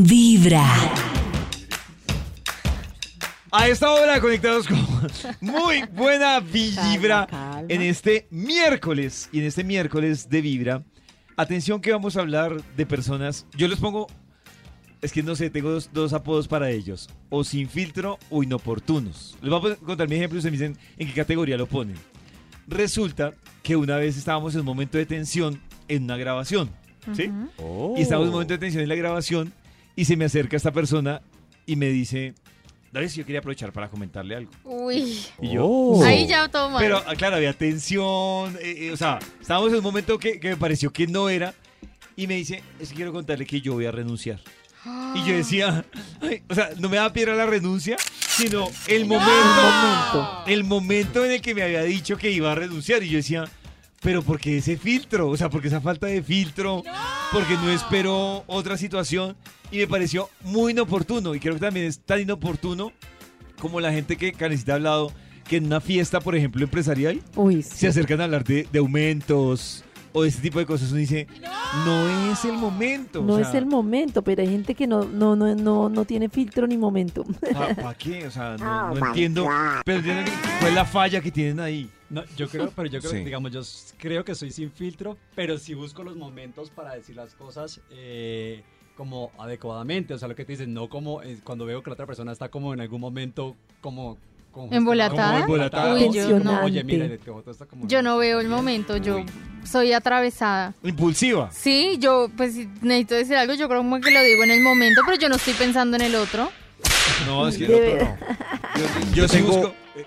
Vibra. A esta hora conectados con muy buena vibra Calma, calma. en este miércoles y en este miércoles de vibra. Atención que vamos a hablar de personas. Yo les pongo, es que no sé, tengo dos, dos apodos para ellos: o sin filtro o inoportunos. Les voy a contar mi ejemplo y ustedes me dicen en qué categoría lo ponen. Resulta que una vez estábamos en un momento de tensión en una grabación, ¿sí? Y estábamos en un momento de tensión en la grabación y se me acerca esta persona y me dice, David, yo quería aprovechar para comentarle algo. Uy, Y yo, Oh. ahí ya todo mal. pero ah, claro, había tensión, eh, eh, o sea, estábamos en un momento que, que me pareció que no era y me dice, es que quiero contarle que yo voy a renunciar. Y yo decía, ay, o sea, no me da piedra la renuncia, sino el momento, el momento en el que me había dicho que iba a renunciar. Y yo decía, pero ¿por qué ese filtro? O sea, porque esa falta de filtro, porque no esperó otra situación. Y me pareció muy inoportuno. Y creo que también es tan inoportuno como la gente que Canecita ha hablado, que en una fiesta, por ejemplo, empresarial, Uy, se acercan a hablar de, de aumentos o de este tipo de cosas. Uno dice, no, es el momento. No o es el momento, pero hay gente que no, no, no, no, no tiene filtro ni momento. ¿Para qué? O sea, no, no entiendo. Pero cuál es la falla que tienen ahí. No, yo creo, pero yo creo, Sí. digamos, yo creo que soy sin filtro, pero sí busco los momentos para decir las cosas eh, como adecuadamente. O sea, lo que te dicen, no como eh, cuando veo que la otra persona está como en algún momento como... como ¿Embolatada? como embolatada. Uy, yo no. no. Oye, mira, está como... yo no veo el momento, yo soy atravesada. Impulsiva. Sí, yo pues si necesito decir algo, yo creo como que lo digo en el momento, pero yo no estoy pensando en el otro. No, es que no, verdad. Yo, Yo yo sí tengo- busco. ¿Eh.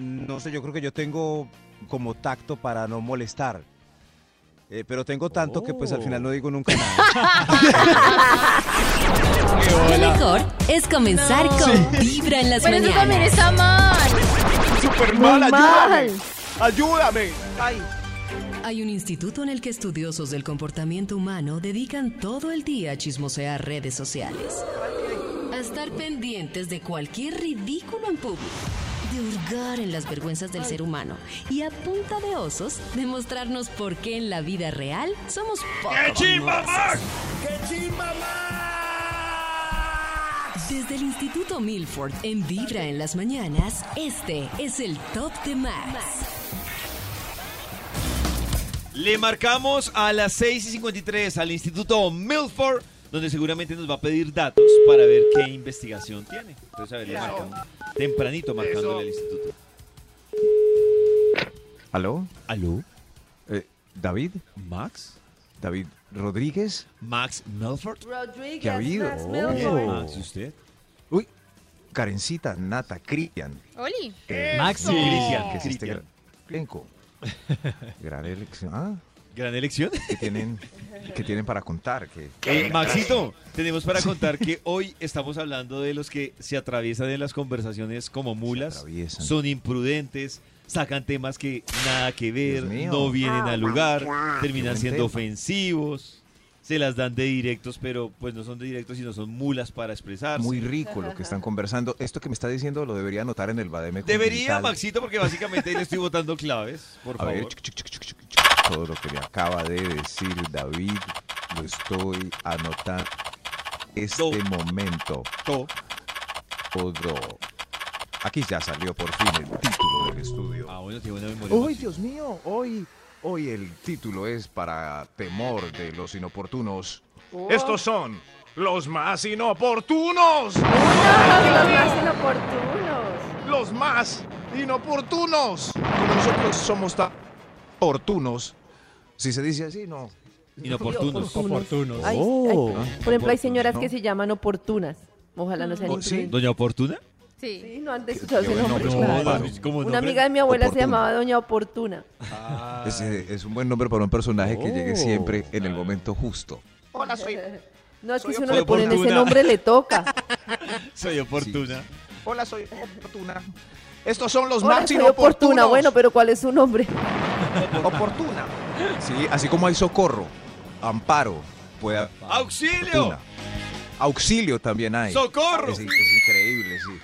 No sé, yo creo que yo tengo como tacto para no molestar. Eh, pero tengo tanto que pues al final no digo nunca nada. Lo mejor es comenzar con Vibra en las Pero eso también mañanas. está mal. ¡Súper Muy mal. ¡Ayúdame! ¡Ay! Hay un instituto en el que estudiosos del comportamiento humano dedican todo el día a chismosear redes sociales. A estar pendientes de cualquier ridículo en público. De hurgar en las vergüenzas del ser humano. Y a punta de osos, demostrarnos por qué en la vida real somos poco famosos. Desde el Instituto Milford en Vibra en las mañanas, este es el Top de Max. Le marcamos a las 6 y 53 al Instituto Milford, donde seguramente nos va a pedir datos para ver qué investigación tiene. Entonces, a ver, le marcamos. Tempranito marcándole al instituto. ¿Aló? ¿Aló? Eh, ¿David? ¿Max? ¿David Rodríguez? ¿Max Milford? Rodríguez, ¿Qué ha habido? Max Oh. Max, ¿y usted? Uy, Karencita, Nata, Cristian. Oli. Eh, Maxi. Cristian, que es este. Gran elección. Ah, Gran elección. que tienen, que tienen para contar. Que, Eh, Maxito, tenemos para contar que hoy estamos hablando de los que se atraviesan en las conversaciones como mulas, son imprudentes, sacan temas que nada que ver, no vienen al lugar, terminan siendo ofensivos, se las dan de directos, pero pues no son de directos, sino son mulas para expresarse. Muy rico lo que están conversando. Esto que me está diciendo lo debería anotar en el Bademe. Debería. Maxito, porque básicamente le estoy botando claves, por A favor. ver, todo lo que me acaba de decir David lo estoy anotando. Este Do. momento. To. Todo. Aquí ya salió por fin el título del estudio. Ah, bueno, buena memoria. Uy. Dios mío, hoy, hoy el título es para temor de los inoportunos. Estos son los más inoportunos. Los más inoportunos. Los más inoportunos. Nosotros somos tan oportunos. Si se dice así, no. Inoportunos. Oportunos. Ay, Oh. ay, por ejemplo, hay señoras ¿no? que se llaman oportunas. Ojalá no sean Oh, ¿sí? imprudentes. ¿Doña Oportuna? Sí. Sí, no han escuchado qué ese buen nombre. nombre, claro. Claro. ¿cómo Una nombre? amiga de mi abuela se Oportuna. llamaba Doña Oportuna. Ese es un buen nombre para un personaje que llegue siempre en el momento justo. No, es que si uno Soy le ponen ese oportuna. nombre le toca. Soy oportuna. Hola, soy oportuna. Estos son los Hola, más soy Oportuna. Bueno, pero ¿cuál es su nombre? Oportuna. Sí, así como hay socorro, amparo, puede ¡Auxilio! Auxilio también hay. ¡Socorro! Es, es increíble, sí.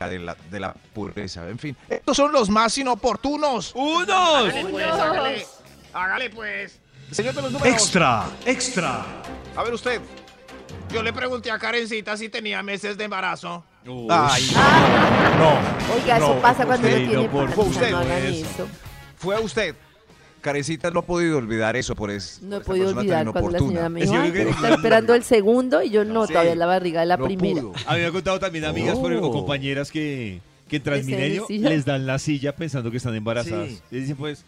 De la, de la pureza, en fin. Estos son los más inoportunos. ¡Unos! Hágale pues. Señor de los números. Extra, extra. A ver usted. Yo le pregunté a Karencita si tenía meses de embarazo. Ay, no. Oiga, eso pasa cuando uno usted, tiene no, por panza, usted, no eso. Fue usted. Carecita no ha podido olvidar eso por eso. No he podido olvidar cuando la señora me Es dijo, que "Ay, yo creo que- está esperando el segundo y yo no, Sí. todavía en la barriga de la no primera. pudo. A mí me han contado también amigas por ejemplo, o Oh. compañeras que, que en ¿Les dan Transmilenio la silla? les dan la silla pensando que están embarazadas. Sí. Y dicen, pues,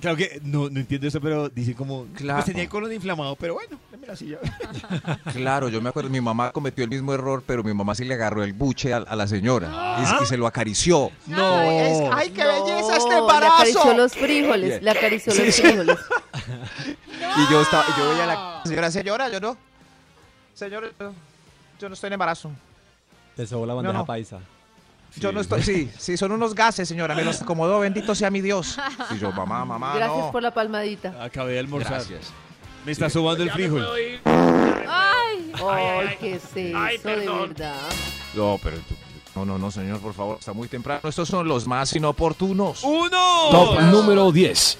claro que no, no entiendo eso, pero dicen como, Claro. pues tenía el colon inflamado, pero bueno, dame la silla. Claro, yo me acuerdo, mi mamá cometió el mismo error, pero mi mamá sí le agarró el buche a, a la señora y, y se lo acarició. No. ¡Ay, qué belleza este Le embarazo! acarició los frijoles, le acarició los frijoles. Y yo estaba, yo veía la Señora, señora, yo no. Señora, yo, no estoy en embarazo. Te sobó la bandeja no. Yo no estoy. Sí, sí, son unos gases, señora. Me los acomodó. Bendito sea mi Dios. y yo, mamá, mamá, Gracias no. por la palmadita. Acabé de almorzar. Gracias. Me está sobando el frijol. Ay, Ay, qué es eso, de verdad. No, pero tú- no, no, no, señor, por favor, está muy temprano. Estos son los más inoportunos. ¡Uno! Top número 10.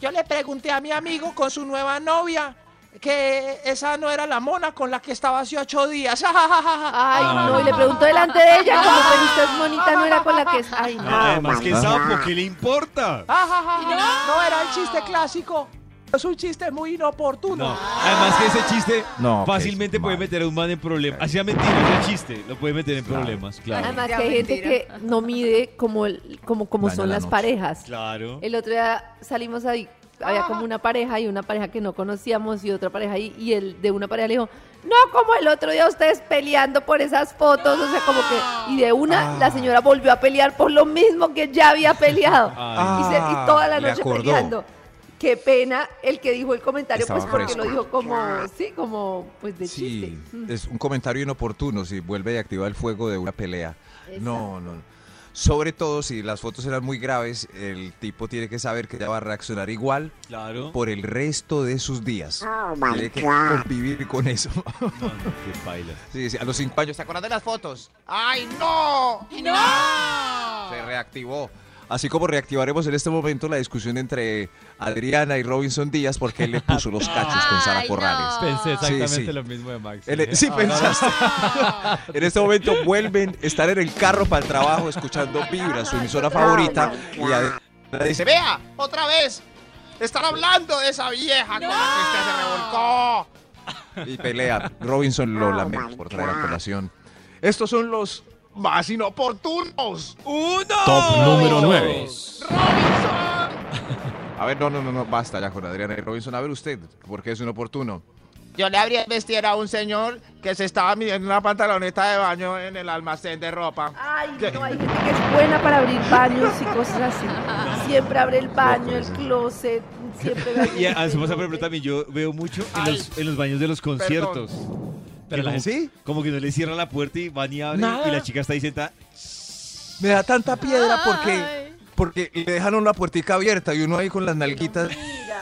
Yo le pregunté a mi amigo con su nueva novia que esa no era la mona con la que estaba hace ocho días. Ay, no, y le preguntó delante de ella, como pues usted es monita, no era con la que es. Ay, no. Además, que sapo, ¿qué le importa? No era el chiste clásico. Es un chiste muy inoportuno. No, además que ese chiste No, que fácilmente es puede meter a un man en problemas. Así sea mentira, ese chiste lo puede meter en problemas, claro. Además que hay gente que no mide como, el- como, como Daña son la las noche. parejas. Claro. El otro día salimos ahí, había como una pareja y una pareja que no conocíamos y otra pareja ahí, y el de una pareja le dijo, no como el otro día ustedes peleando por esas fotos, o sea, como que, y de una la señora volvió a pelear por lo mismo que ya había peleado. Ay. y, se- y toda la Ah, noche peleando. Qué pena el que dijo el comentario, Estaba pues porque fresco. lo dijo como, sí, como, pues de Sí, chiste. Mm. es un comentario inoportuno si vuelve a activar el fuego de una pelea. No, no. Sobre todo si las fotos eran muy graves, el tipo tiene que saber que ya va a reaccionar igual Claro. por el resto de sus días. tiene que convivir con eso. No, no, qué paila. Sí, sí, a los cinco años ¿Se acuerdan de las fotos? ¡Ay, no! se reactivó. Así como reactivaremos en este momento la discusión entre Adriana y Robinson Díaz porque él le puso los cachos con Sara Ay, Corrales. no. Pensé exactamente Sí, sí. lo mismo de Max. Sí, Ah, pensaste. en este momento vuelven, están en el carro para el trabajo escuchando Vibra, su emisora favorita. Y Adriana Dice, dice, vea, otra vez. Están hablando de esa vieja con la que usted se revolcó. y pelea. Robinson lo lamenta por traer a colación. Estos son los Más inoportunos. ¡Uno! Top número 9. A ver, no, no, no, no, basta ya con Adriana y Robinson. A ver usted, porque es inoportuno. Yo le habría vestido a un señor que se estaba midiendo una pantaloneta de baño en el almacén de ropa. Ay, no, hay gente que es buena para abrir baños y cosas así. Siempre abre el baño, el closet, siempre ve Y a su por ejemplo, también yo veo mucho en los, en los baños de los conciertos. Pero la como, ¿Sí? como que no le cierran la puerta y van y abren Nada. y la chica está ahí sentada. Me da tanta piedra porque, Ay. porque le dejaron la puertica abierta y uno ahí con las nalguitas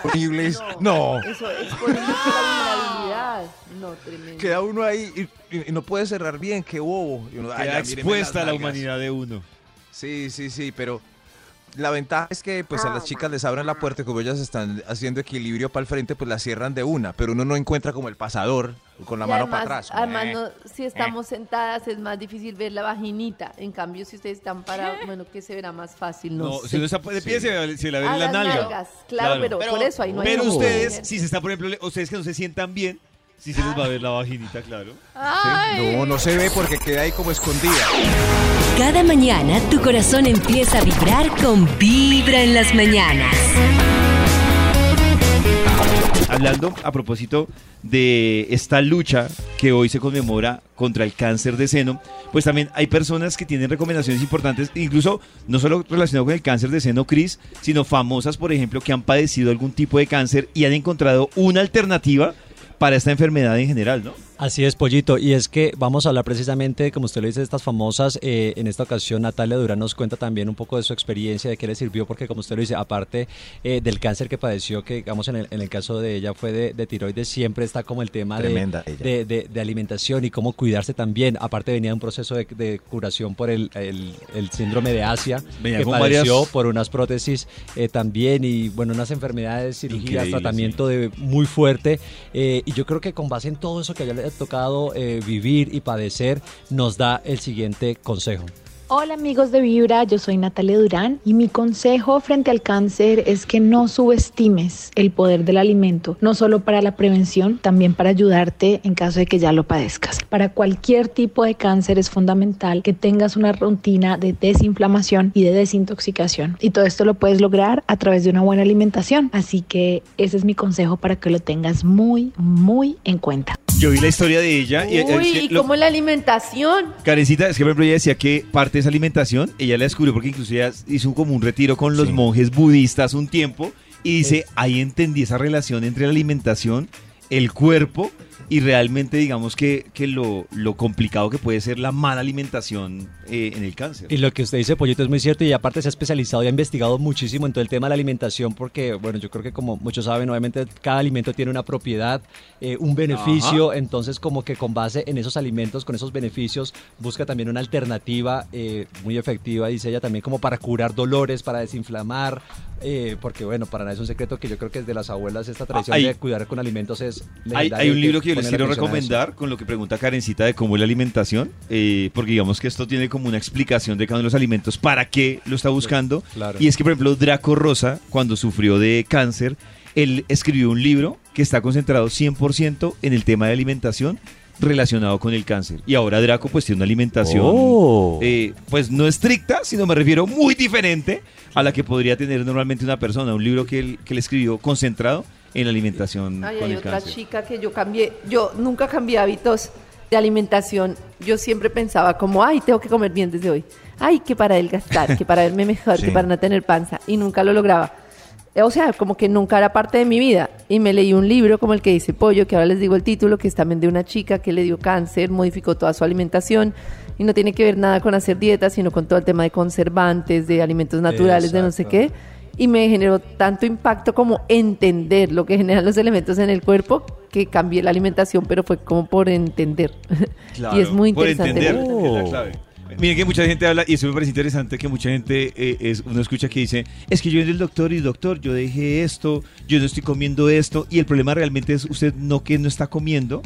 horribles. No. Eso es por mucho la vulnerabilidad. No, tremendo. Queda uno ahí y, y- y no puede cerrar bien, qué bobo. Y uno, ay, Queda ya, míreme expuesta las la nalgas. humanidad de uno. Sí, sí, sí, pero la ventaja es que pues a las chicas les abren la puerta y como ellas están haciendo equilibrio para el frente, pues la cierran de una, pero uno no encuentra como el pasador con la Y mano además, para atrás. Además, Eh. no, si estamos sentadas es más difícil ver la vaginita. En cambio, si ustedes están parados, bueno, que se verá más fácil. No, No, sé. si uno está de pie, se, se le Ah, ve la las nalga. nalgas, Claro, Pero, Pero- por eso ahí no hay Pero ustedes, si se está, por ejemplo, ustedes que no se sientan bien, si se les va a ver la vaginita, claro. Ay. No, no se ve porque queda ahí como escondida. Cada mañana tu corazón empieza a vibrar con Vibra en las mañanas. Hablando a propósito de esta lucha que hoy se conmemora contra el cáncer de seno, pues también hay personas que tienen recomendaciones importantes, incluso no solo relacionado con el cáncer de seno, Cris, sino famosas, por ejemplo, que han padecido algún tipo de cáncer y han encontrado una alternativa para esta enfermedad en general, ¿no? Así es, Pollito. Y es que vamos a hablar precisamente, como usted lo dice, de estas famosas. eh, en esta ocasión, Natalia Durán nos cuenta también un poco de su experiencia, de qué le sirvió, porque como usted lo dice, aparte eh, del cáncer que padeció, que digamos en el, en el caso de ella fue de, de tiroides, siempre está como el tema de, de, alimentación y cómo cuidarse también. Aparte venía de un proceso de, curación por el, el- el síndrome de Asia, Venía que padeció varias- por unas prótesis eh, también y bueno, unas enfermedades, cirugías, Increíble, tratamiento de muy fuerte. eh, y yo creo que con base en todo eso que a ella le tocado eh, vivir y padecer, nos da el siguiente consejo. Hola amigos de Vibra, yo soy Natalia Durán y mi consejo frente al cáncer es que no subestimes el poder del alimento, no solo para la prevención, también para ayudarte en caso de que ya lo padezcas. Para cualquier tipo de cáncer es fundamental que tengas una rutina de desinflamación y de desintoxicación y todo esto lo puedes lograr a través de una buena alimentación, así que ese es mi consejo para que lo tengas muy, muy en cuenta. Yo vi la historia de ella y, Uy, es que ¿y lo- cómo la alimentación? Karencita, es que por ejemplo ella decía que parte de esa alimentación, ella la descubrió porque incluso ella hizo como un retiro con los monjes budistas un tiempo y dice, ahí entendí esa relación entre la alimentación, el cuerpo y realmente digamos que, que lo, lo complicado que puede ser la mala alimentación eh, en el cáncer. Y lo que usted dice, Pollito, es muy cierto y aparte se ha especializado y ha investigado muchísimo en todo el tema de la alimentación porque, bueno, yo creo que como muchos saben, obviamente cada alimento tiene una propiedad, eh, un beneficio, entonces como que con base en esos alimentos, con esos beneficios, busca también una alternativa eh, muy efectiva, dice ella, también como para curar dolores, para desinflamar, porque bueno, para nada es un secreto que yo creo que desde las abuelas esta tradición hay- de cuidar con alimentos es... Hay, hay un libro que yo les quiero recomendar con lo que pregunta Karencita de cómo es la alimentación, eh, porque digamos que esto tiene como una explicación de cada uno de los alimentos, para qué lo está buscando. Claro. Y es que, por ejemplo, Draco Rosa, cuando sufrió de cáncer, él escribió un libro que está concentrado 100% en el tema de alimentación relacionado con el cáncer. Y ahora Draco pues tiene una alimentación Oh. eh, pues no estricta, sino me refiero muy diferente a la que podría tener normalmente una persona. Un libro que él, que él escribió concentrado en la alimentación Ay, con hay el otra cáncer. chica que yo cambié, yo nunca cambié hábitos de alimentación. Yo siempre pensaba como, ay, tengo que comer bien desde hoy. Ay, que para adelgazar, que para verme mejor, Sí. que para no tener panza. Y nunca lo lograba. Eh, O sea, como que nunca era parte de mi vida. Y me leí un libro como el que dice Pollo, que ahora les digo el título, que es también de una chica que le dio cáncer, modificó toda su alimentación. Y no tiene que ver nada con hacer dieta, sino con todo el tema de conservantes, de alimentos naturales, de no sé qué y me generó tanto impacto como entender lo que generan los elementos en el cuerpo que cambié la alimentación, pero fue como por entender. y es muy por interesante. entender, ¿no? que es la clave. Miren que mucha gente habla, y eso me parece interesante, que mucha gente, eh, es, uno escucha que dice, es que yo en el doctor y doctor, yo dejé esto, yo no estoy comiendo esto, y el problema realmente es usted no que no está comiendo,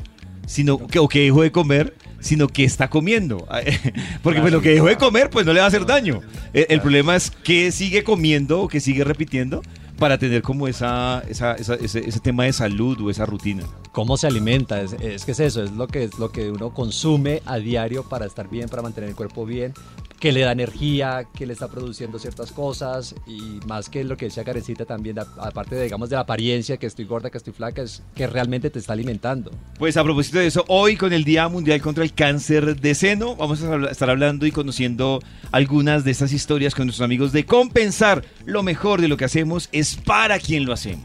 sino que, o que dejó de comer, sino que está comiendo. Porque pues lo que dejó de comer, pues no le va a hacer daño. El, problema es que sigue comiendo o que sigue repitiendo para tener como esa, esa- esa- ese, ese tema de salud o esa rutina. cómo se alimenta, es, es que es eso, es lo que, es lo que uno consume a diario para estar bien, para mantener el cuerpo bien, que le da energía, que le está produciendo ciertas cosas y más que lo que decía Karencita también, aparte de, digamos, de la apariencia, que estoy gorda, que estoy flaca, es que realmente te está alimentando. Pues a propósito de eso, hoy con el Día Mundial contra el Cáncer de Seno, vamos a estar hablando y conociendo algunas de estas historias con nuestros amigos de compensar. Lo mejor de lo que hacemos es para quien lo hacemos.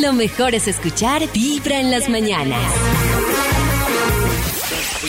Lo mejor es escuchar Vibra en las mañanas.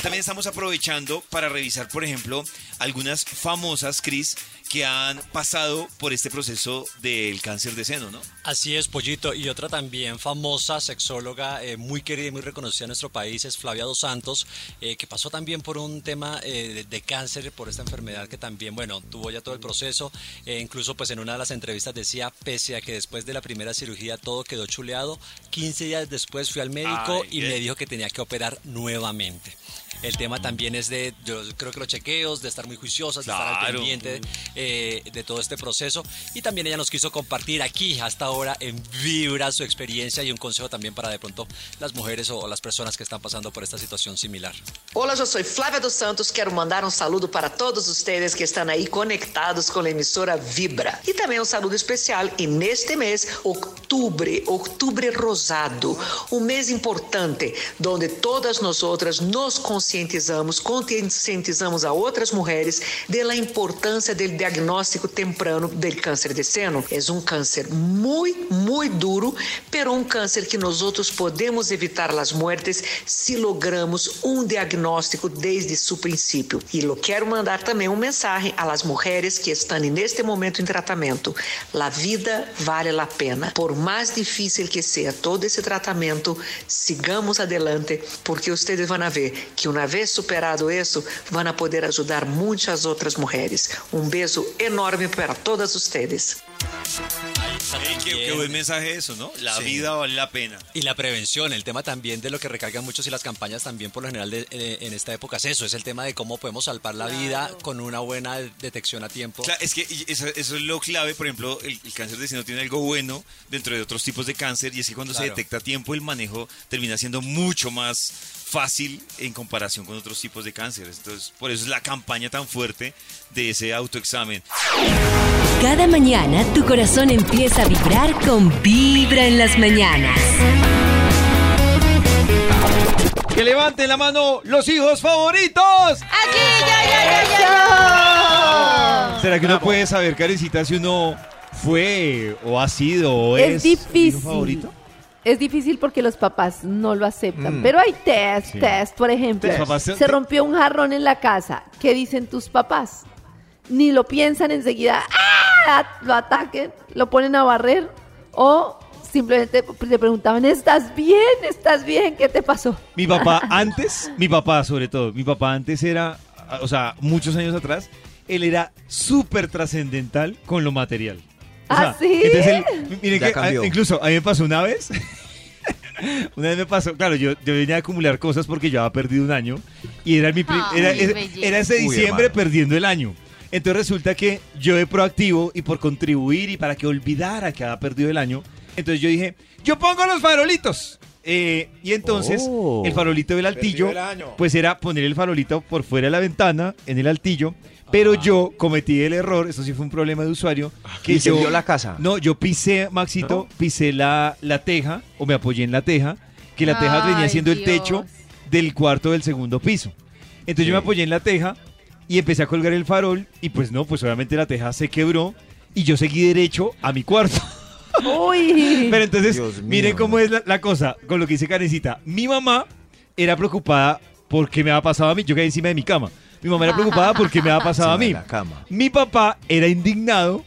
También estamos aprovechando para revisar, por ejemplo, algunas famosas, Cris, que han pasado por este proceso del cáncer de seno, ¿no? Así es, Pollito. Y otra también famosa sexóloga, eh, muy querida y muy reconocida en nuestro país, es Flavia Dos Santos, eh, que pasó también por un tema eh, de, de cáncer, por esta enfermedad que también, bueno, tuvo ya todo el proceso. Eh, incluso pues en una de las entrevistas decía, pese a que después de la primera cirugía todo quedó chuleado, 15 días después fui al médico Ay, y bien. me dijo que tenía que operar nuevamente. El tema también es de, yo creo que los chequeos, de estar muy juiciosas, de estar al pendiente eh, de todo este proceso. Y también ella nos quiso compartir aquí, hasta ahora, en Vibra, su experiencia y un consejo también para de pronto las mujeres o las personas que están pasando por esta situación similar. Olá, eu sou Flávia dos Santos. Quero mandar um saludo para todos ustedes que estão aí conectados com a emissora Vibra. E também um saludo especial e neste mês, outubro, outubro rosado, um mês importante, onde todas nós outras nos conscientizamos, conscientizamos a outras mulheres da importância do diagnóstico temprano do câncer de seno. É um câncer muito, muito duro, pero um câncer que nós outros podemos evitar as mortes se logramos um diagnóstico desde seu princípio. E eu quero mandar também uma mensagem às mulheres que estão neste momento em tratamento. A vida vale a pena. Por mais difícil que seja todo esse tratamento, sigamos adelante, porque vocês vão ver que uma vez superado isso, vão poder ajudar muitas outras mulheres. Um beijo enorme para todas vocês. Está Qué, qué buen mensaje eso, ¿no? La Sí. vida vale la pena. Y la prevención, el tema también de lo que recargan muchos y las campañas también por lo general de- eh, en esta época es eso, es el tema de cómo podemos salvar la vida con una buena detección a tiempo. Claro, es que eso, eso es lo clave, por ejemplo, el, el cáncer de seno tiene algo bueno dentro de otros tipos de cáncer y es que cuando se Claro. detecta a tiempo el manejo termina siendo mucho más fácil en comparación con otros tipos de cáncer. Entonces, por eso es la campaña tan fuerte de ese autoexamen. Cada mañana tu corazón empieza a vibrar con Vibra en las mañanas. Que levanten la mano los hijos favoritos. Aquí, ya, ya, ya, ya. ¿Será que uno puede saber, Karencita, si uno fue o ha sido o es, Es difícil. favorito? Es difícil porque los papás no lo aceptan. Mm. Pero hay test, Sí. test. Por ejemplo, se rompió un jarrón en la casa. ¿Qué dicen tus papás? Ni lo piensan enseguida, ¡ah! lo ataquen, lo ponen a barrer o simplemente le preguntaban, ¿estás bien? ¿Estás bien? ¿Qué te pasó? Mi papá antes, mi papá sobre todo, mi papá antes era, o sea, muchos años atrás, él era súper trascendental con lo material. ¿Ah, sea, sí? Entonces miren que cambió. a- incluso a mí me pasó una vez, una vez me pasó, claro, yo, yo venía a acumular cosas porque yo había perdido un año y era mi prim- Ay, era, era- belleza. era ese Uy, diciembre hermano. perdiendo el año. Entonces resulta que yo de proactivo y por contribuir y para que olvidara que había perdido el año, entonces yo dije, yo pongo los farolitos. Eh, y entonces Oh. el farolito del altillo, pues era poner el farolito por fuera de la ventana, en el altillo. Pero yo cometí el error, eso sí fue un problema de usuario, que ¿Y se yo... vio la casa? No, yo pisé, Maxito, pisé la, la teja, o me apoyé en la teja, que la teja venía Ay, siendo el Dios. techo del cuarto del segundo piso. Entonces yo me apoyé en la teja y empecé a colgar el farol y pues no, pues obviamente la teja se quebró y yo seguí derecho a mi cuarto. Uy. Pero entonces, miren cómo es la, la cosa, con lo que dice Karencita. Mi mamá era preocupada porque me había pasado a mí, yo quedé encima de mi cama. Mi mamá era preocupada porque me había pasado a mí. de la cama. Mi papá era indignado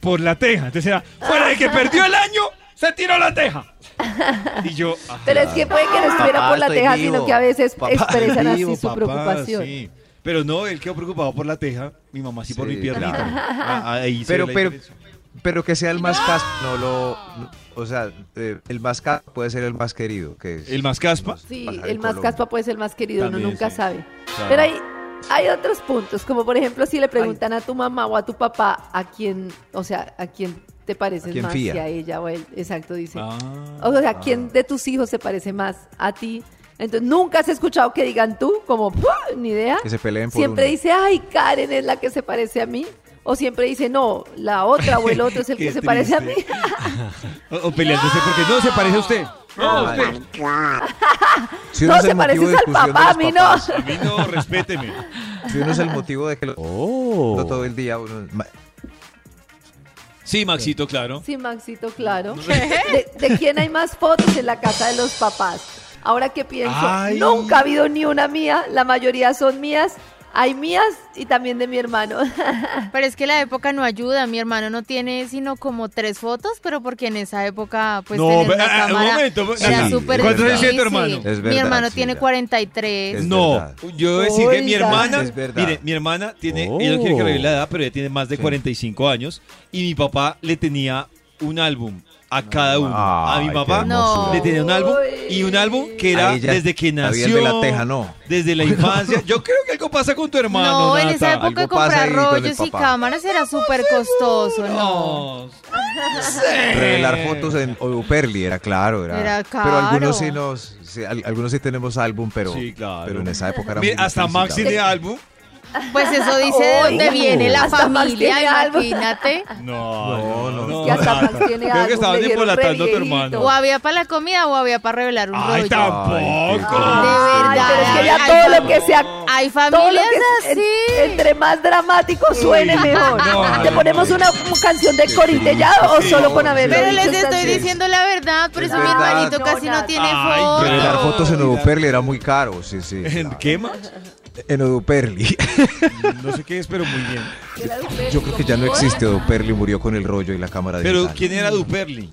por la teja. Entonces era, fuera de que perdió el año, se tiró la teja. Y yo, ah, Pero es que puede que no estuviera Papá, por la teja, vivo. sino que a veces Papá, expresan así su papá, preocupación. sí. Pero no, él quedó preocupado por la teja, mi mamá sí por mi piernita. claro. Ah, ahí se Pero, pero, diferencia. pero que sea el más caspa, no lo. no- o sea, eh, el más caspa puede ser el más querido. Que es, ¿El más caspa? Sí, el más Colombia. caspa puede ser el más querido, uno También, nunca sí. sabe. Claro. Pero hay, hay otros puntos, como por ejemplo si le preguntan a tu mamá o a tu papá a quién, o sea, a quién te pareces ¿A quién más, fía? si a ella o él, exacto, dice. Ah. O sea, ¿quién de tus hijos se parece más a ti? Entonces, nunca has escuchado que digan tú, como, ni idea. Que se peleen por Siempre uno. dice, ay, Karen es la que se parece a mí. O siempre dice, no, la otra o el otro es el que se parece a mí. O, o peleándose porque no se parece a usted. No, Ay. usted. Si uno no, es el se motivo pareces de al discusión de papá, a mí papás, no. A mí no, respéteme. Si uno es el motivo de que lo, lo todo el día uno- Sí, Maxito, claro. Sí, Maxito, claro. ¿De, de quién hay más fotos en la casa de los papás? Ahora que pienso, Ay. nunca ha habido ni una mía, la mayoría son mías. Hay mías y también de mi hermano. Pero es que la época no ayuda. Mi hermano no tiene sino como tres fotos, pero porque en esa época, pues, No, tener una ah, un cámara momento, era sí, súper ¿cuántos años tiene tu difícil. hermano? Es Mi hermano sí, tiene ya. 43. Es no, yo voy a decir que mi hermana, Es verdad. mire, mi hermana tiene, ella no quiere que revele la edad, pero ella tiene más de Sí. 45 años y mi papá le tenía un álbum a cada uno. a mi papá No. le tenía un álbum y un álbum que era ella, desde que nació, bien de la teja, no. desde la infancia. Yo creo que algo pasa con tu hermano. No, en esa Nata. época comprar con rollos y cámaras era súper costoso, no. No. revelar fotos en Oduperli era claro. Era, Era Pero algunos caro. sí nos. sí, al- algunos sí tenemos álbum, pero, Sí, claro. pero en esa época era Mira, muy hasta difícil, Max la tiene verdad. álbum. Pues eso dice de dónde viene la familia, imagínate. No, No, no, no. que hasta Nata. Max tiene Creo que estaban embolatando a tu hermano. O había para la comida o había para revelar un Ay, rollo. tampoco. Ay, De verdad. pero es que ya Ay, todo no. lo que sea Hay todo lo familias que es- así. en- entre más dramático suene Uy, mejor. no, ¿Te no, ponemos no. una, canción de Corite ya o solo con haberlo Pero les estoy diciendo la verdad, por Es eso mi hermanito casi no tiene fotos. Revelar fotos en Oduperli era muy caro, sí, sí. ¿En qué, Max? En Oduperli. No sé qué es, pero muy bien. De Yo creo que ya no ¿cómo? existe Oduperli, murió con el rollo y la cámara Pero, digital. ¿quién era Duperli?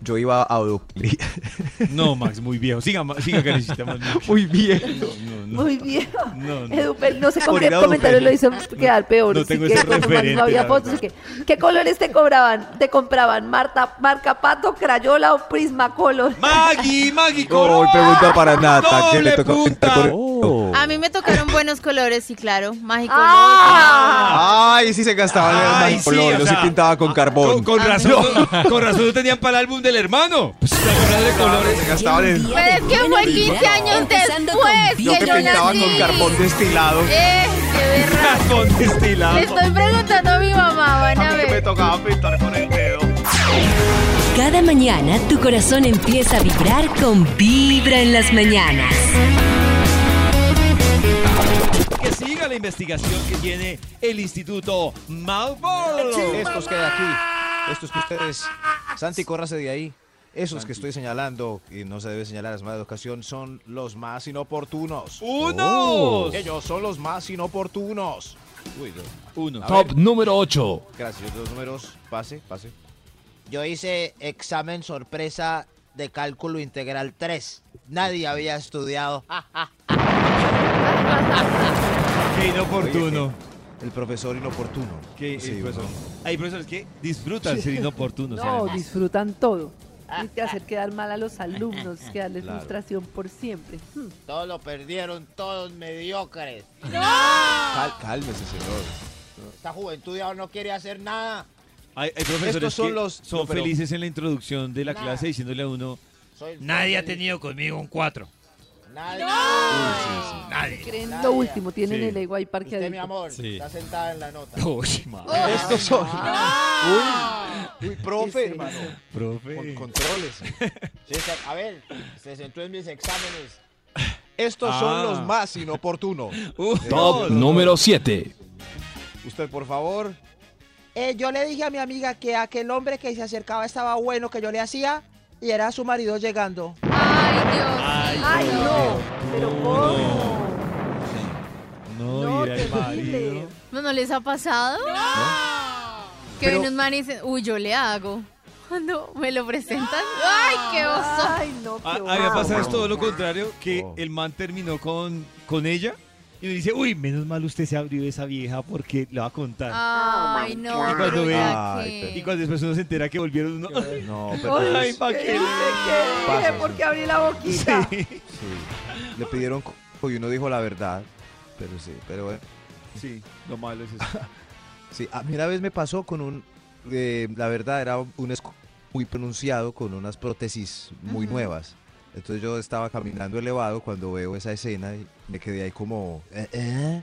Yo iba a Oakley. No, Max, muy viejo. Siga, siga más bien. Muy bien. No, no, no. Muy bien. No, no. Eduper, no sé con Por qué ir a comentario lo hizo quedar peor. No tengo que ese más referente, no había fotos. que- ¿Qué colores te cobraban? ¿Te compraban Marta, marca Pato, Crayola o Prismacolor? Maggie, Maggie, Oh, pregunta para Nata. No ¿Qué le punta. pintar con Oh. A mí me tocaron buenos colores, sí, claro. Mágico. ¡Ah! Ay, sí se gastaban Ay, en sí, color. o Yo sí sea, pintaba con carbón. Con, con razón, con razón no tenían para el álbum del hermano. Pues de colores. Se gastaban en... Pero es que fue 15 años Empezando después Yo que que yo pintaba nací. con carbón destilado. Eh, qué berraco. Con destilado. Le estoy preguntando a mi mamá, van a Que me ver. tocaba pintar con el dedo. Cada mañana tu corazón empieza a vibrar con Vibra en las mañanas. Siga la investigación que tiene el Instituto Malboro. Estos que de aquí, estos que ustedes, Santi, córrase de ahí. Esos que estoy señalando, y no se debe señalar, es mala educación, son los más inoportunos. ¡Unos! Ellos son los más inoportunos. Uy, no. Uno. A Top ver. número 8. Gracias, los números, pase, pase. Yo hice examen sorpresa de cálculo integral 3. Nadie había estudiado. Qué inoportuno. Oye, El profesor inoportuno. Qué- Sí, profesor. Hay profesores que disfrutan ser inoportunos. No, además. disfrutan todo. Hay que hacer quedar mal a los alumnos, que darles Claro. frustración por siempre. Hmm. Todos lo perdieron, todos mediocres. Cal- cálmese, señor. Esta juventud ya no quiere hacer nada. Hay, hay profesores Estos son que los- son no, felices en la introducción de la Nada. clase diciéndole a uno, Soy- nadie ha tenido conmigo un 4. Nadie. Nadie. Creen Nadie. lo último, tienen Sí. el ego ahí Usted, mi amor, Sí. está sentada en la nota. Uy, madre. Estos son. Uy, uy, profe. Con controles. Sí, a ver, se sentó en mis exámenes. Estos Ah. son los más inoportunos. Uh, Top no, número 7. Usted, por favor. Eh, yo le dije a mi amiga que aquel hombre que se acercaba estaba bueno que yo le hacía y era su marido llegando. Ay, Dios. Ay, no, pero ¿cómo? No, No, ir al terrible. marido. ¿No, ¿No les ha pasado? Que Pero- ven un man y dicen, uy, yo le hago. Cuando me lo presentan, ¡ay, qué oso! Ay, no, qué A, a mí me horror. pasa es todo lo contrario, que Oh. el man terminó con, con ella y me dice, uy, menos mal usted se abrió esa vieja porque le va a contar. Ay, no, Y cuando ve- Ay, Y cuando después uno se entera que volvieron uno... No, pero Ay, es- ¿pa' ¿Qué. ¿Por qué abrí la boquita? Sí, sí, le pidieron y uno dijo la verdad. Pero sí, pero bueno. sí, lo malo es eso. Sí, a mí una vez me pasó con un, eh, la verdad era un esco muy pronunciado con unas prótesis muy Ujú. nuevas. Entonces yo estaba caminando elevado cuando veo esa escena y me quedé ahí como... ¿eh? ¿eh? ¿eh?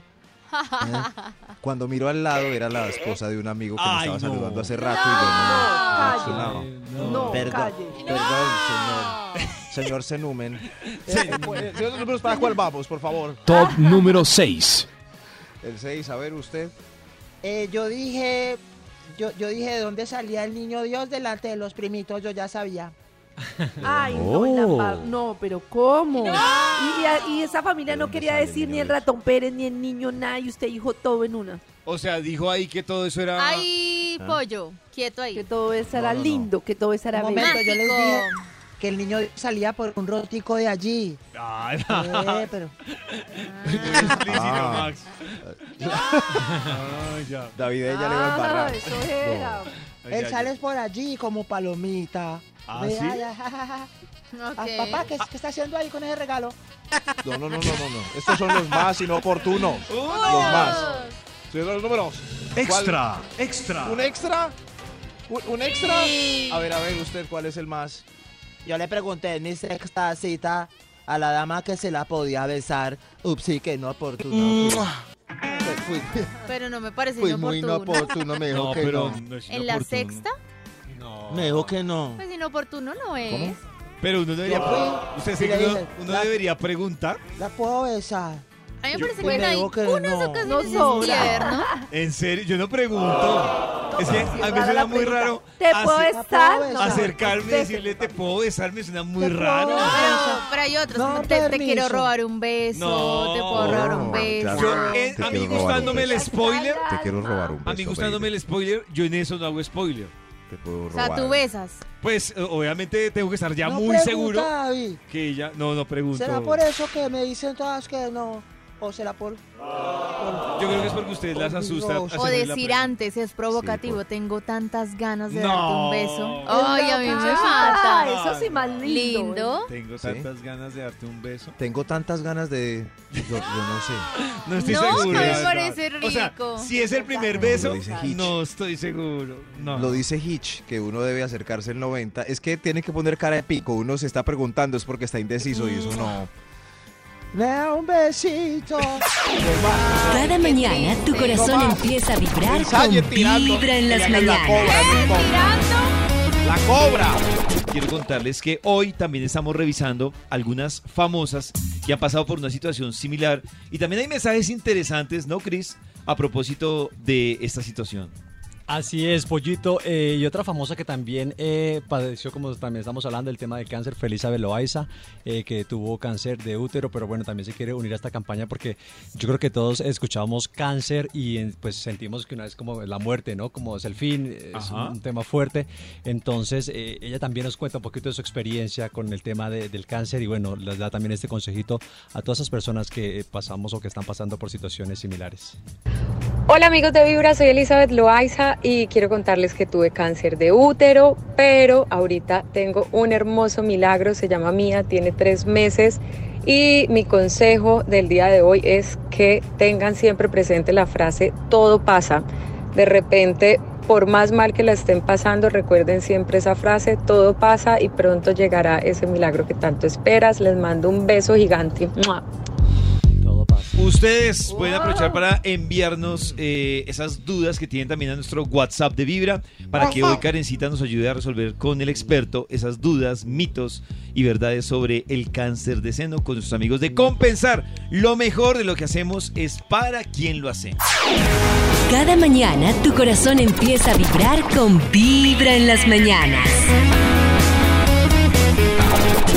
Cuando miro al lado era la esposa de un amigo que me Ay, estaba no. saludando hace rato y yo no... Calle. no, No, Perdón, calle. perdón, señor. Señor Senumen. Eh, Señor números, ¿para cuál vamos, por favor? Top número 6. El 6, a ver usted. Eh, yo dije, yo, yo dije de dónde salía el niño Dios delante de los primitos, yo ya sabía. Ay, no, la Oh. no, pero ¿cómo? Y, y a- y esa familia ¿De no quería decir ni el ratón Pérez, ni el niño nada, y usted dijo todo en una. O sea, dijo ahí que todo eso era... Ay, ¿Ah? pollo, quieto ahí. Que todo eso era no, no. lindo, que todo eso era bello. yo les Mágico. dije que el niño salía por un rotico de allí. Ay, Eh, pero explícito, Ah. Max. Ay, ya. David ella le va a Ah, embarrar. eso era. Ay, él ya, sale ya. por allí como palomita. ¿Ah, sí? Ah, papá, ¿qué, qué está haciendo ahí con ese regalo? No, no, no, no, no, no. Estos son los más inoportunos. Los más. Señor, los números. Extra, extra. ¿Un extra? ¿Un, un extra? Sí. A ver, a ver, usted, ¿cuál es el más? Yo le pregunté en mi sexta cita a la dama que se la podía besar. Upsi, que no oportuno. Fui, fui- Pero no me parece fui muy inoportuno. me dijo No, que pero no. no es ¿En la inoportuno. sexta? No. Me dijo que no. Pues inoportuno no es. Pero uno debería... Fui, ¿Usted y sí le que uno, dije, uno la- debería preguntar? ¿La puedo besar? A mí me parece que me hay unas no. ocasiones No es sobra. tierno. En serio, yo no pregunto. Es que a mí suena muy raro ¿Te puedo besar? No, acercarme y decirle, te puedo besar, me suena muy raro. Pero, pero hay otros, No, como te, quiero robar un beso, No. te puedo robar un No, beso. claro. Yo, eh, a mí gustándome el spoiler, Te quiero robar un beso. a mí gustándome el spoiler, yo en eso no hago spoiler. te puedo O robar. sea, tú besas. Pues obviamente tengo que estar ya No muy pregunta, seguro David. que ella... No, no pregunto. ¿Será por eso que me dicen todas que no? ¿O será por...? Yo creo que es porque ustedes las asustan. O decir antes, es provocativo. por- Tengo tantas ganas de No. darte un beso. Es Ay, a mí me Ah, mata. eso sí más lindo. Lindo. Tengo ¿Sí? tantas ganas de darte un beso. Tengo tantas ganas de... Yo, yo no sé. No estoy No, seguro. no me parece O sea, rico. si es el primer beso, no estoy seguro. No. Lo dice Hitch, que uno debe acercarse el 90. Es que tiene que poner cara de pico. Uno se está preguntando, es porque está indeciso y eso no. Da un besito. Cada mañana tu corazón empieza a vibrar con vibra en las mañanas. La cobra. Quiero contarles que hoy también estamos revisando algunas famosas que han pasado por una situación similar. Y también hay mensajes interesantes, ¿no, Chris? A propósito de esta situación. Así es, Pollito. Eh, y otra famosa que también eh, padeció, como también estamos hablando, del tema del cáncer, fue Elizabeth Loaiza, eh, que tuvo cáncer de útero, pero bueno, también se quiere unir a esta campaña porque yo creo que todos escuchamos cáncer y pues sentimos que una vez como la muerte, ¿no? Como es el fin, es Ajá. un tema fuerte. Entonces, eh, ella también nos cuenta un poquito de su experiencia con el tema de- del cáncer y bueno, les da también este consejito a todas esas personas que pasamos o que están pasando por situaciones similares. Hola amigos de Vibra, soy Elizabeth Loaiza y quiero contarles que tuve cáncer de útero, pero ahorita tengo un hermoso milagro, se llama Mía, tiene tres meses y mi consejo del día de hoy es que tengan siempre presente la frase todo pasa. De repente, por más mal que la estén pasando, recuerden siempre esa frase, todo pasa y pronto llegará ese milagro que tanto esperas. Les mando un beso gigante. Ustedes pueden aprovechar para enviarnos eh, esas dudas que tienen también a nuestro WhatsApp de Vibra para que hoy Karencita nos ayude a resolver con el experto esas dudas, mitos y verdades sobre el cáncer de seno con nuestros amigos de Compensar. Lo mejor de lo que hacemos es para quien lo hace. Cada mañana tu corazón empieza a vibrar con vibra en las mañanas.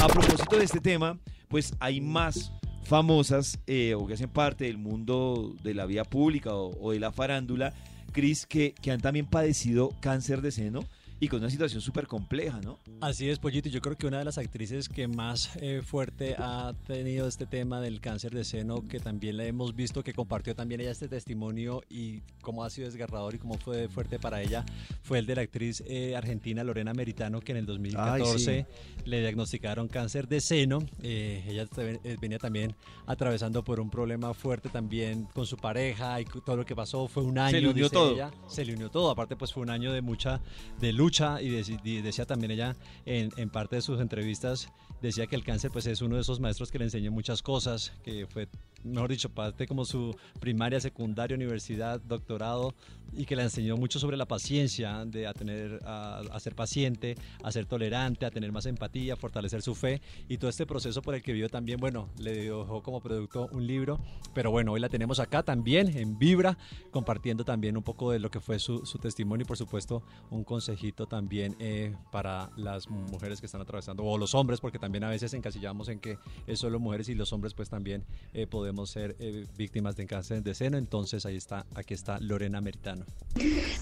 A propósito de este tema, pues hay más famosas eh, o que hacen parte del mundo de la vía pública o, o de la farándula, Cris, que, que han también padecido cáncer de seno y con una situación súper compleja, ¿no? Así es, Pollito. Yo creo que una de las actrices que más eh, fuerte ha tenido este tema del cáncer de seno, que también la hemos visto, que compartió también ella este testimonio y cómo ha sido desgarrador y cómo fue fuerte para ella, fue el de la actriz eh, argentina Lorena Meritano, que en el 2014 le diagnosticaron cáncer de seno. Eh, ella eh, venía también atravesando por un problema fuerte también con su pareja y todo lo que pasó. Fue un año. Se le unió todo. ella, se le unió todo. Aparte, pues fue un año de mucha de y, deci- y decía también ella en, en parte de sus entrevistas decía que el cáncer pues es uno de esos maestros que le enseñó muchas cosas, que fue, mejor dicho, parte como su primaria, secundaria, universidad, doctorado y que le enseñó mucho sobre la paciencia, de a tener, a, a ser paciente, a ser tolerante, a tener más empatía, a fortalecer su fe y todo este proceso por el que vivió también, bueno, le dejó como producto un libro, pero bueno, hoy la tenemos acá también en Vibra, compartiendo también un poco de lo que fue su, su testimonio y por supuesto un consejito también eh, para las mujeres que están atravesando, o los hombres, porque también a veces encasillamos en que es solo mujeres y los hombres pues también eh, podemos ser eh, víctimas de cáncer de seno, entonces ahí está, aquí está Lorena Meritano.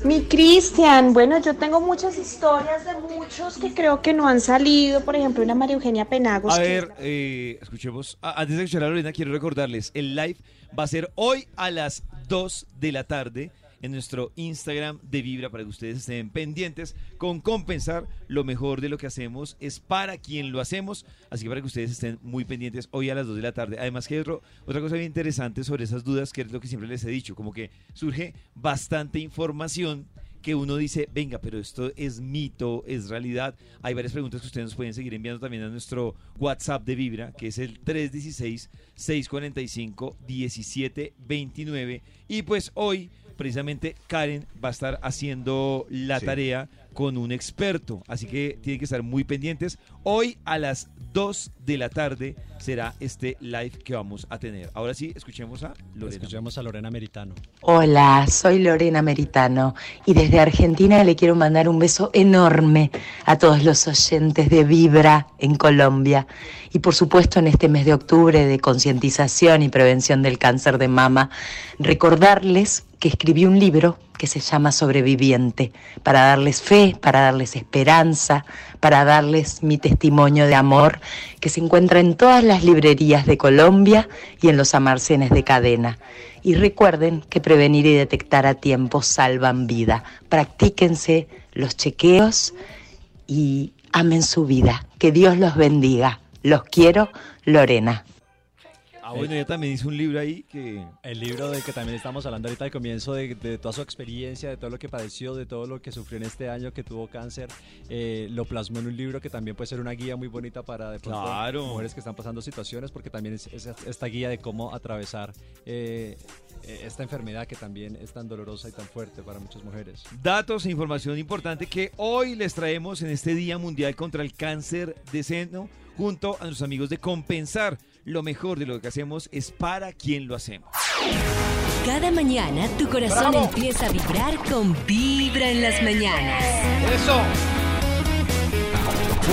Mi Cristian, bueno, yo tengo muchas historias de muchos que creo que no han salido. Por ejemplo, una María Eugenia Penagos. A ver, eh, escuchemos. antes de escuchar a Lorena, quiero recordarles: el live va a ser hoy a las 2 de la tarde en nuestro Instagram de Vibra para que ustedes estén pendientes con compensar. Lo mejor de lo que hacemos es para quien lo hacemos. Así que para que ustedes estén muy pendientes hoy a las 2 de la tarde. Además, que otra cosa bien interesante sobre esas dudas, que es lo que siempre les he dicho: como que surge bastante información que uno dice, venga, pero esto es mito, es realidad. Hay varias preguntas que ustedes nos pueden seguir enviando también a nuestro WhatsApp de Vibra, que es el 316-645-1729. Y pues hoy, precisamente, Karen va a estar haciendo la Sí. tarea con un experto. Así que tienen que estar muy pendientes. Hoy a las 2 de la tarde será este live que vamos a tener. Ahora sí, escuchemos a Lorena. Escuchemos a Lorena Meritano. Hola, soy Lorena Meritano y desde Argentina le quiero mandar un beso enorme a todos los oyentes de Vibra en Colombia y por supuesto en este mes de octubre de concientización y prevención del cáncer de mama, recordarles que escribí un libro que que se llama Sobreviviente, para darles fe, para darles esperanza, para darles mi testimonio de amor, que se encuentra en todas las librerías de Colombia y en los amarcenes de cadena. Y recuerden que prevenir y detectar a tiempo salvan vida. Practíquense los chequeos y amen su vida. Que Dios los bendiga. Los quiero, Lorena. Ah, bueno, ella también hizo un libro ahí que... El libro del que también estamos hablando ahorita al comienzo, de, de toda su experiencia, de todo lo que padeció, de todo lo que sufrió en este año que tuvo cáncer, eh, lo plasmó en un libro que también puede ser una guía muy bonita para de pronto, Claro. mujeres que están pasando situaciones, porque también es, es esta guía de cómo atravesar eh, esta enfermedad que también es tan dolorosa y tan fuerte para muchas mujeres. Datos e información importante que hoy les traemos en este Día Mundial contra el Cáncer de Seno junto a nuestros amigos de Compensar. Lo mejor de lo que hacemos es para quien lo hacemos. Cada mañana tu corazón ¡Bravo! empieza a vibrar con Vibra en las mañanas. ¡Eso!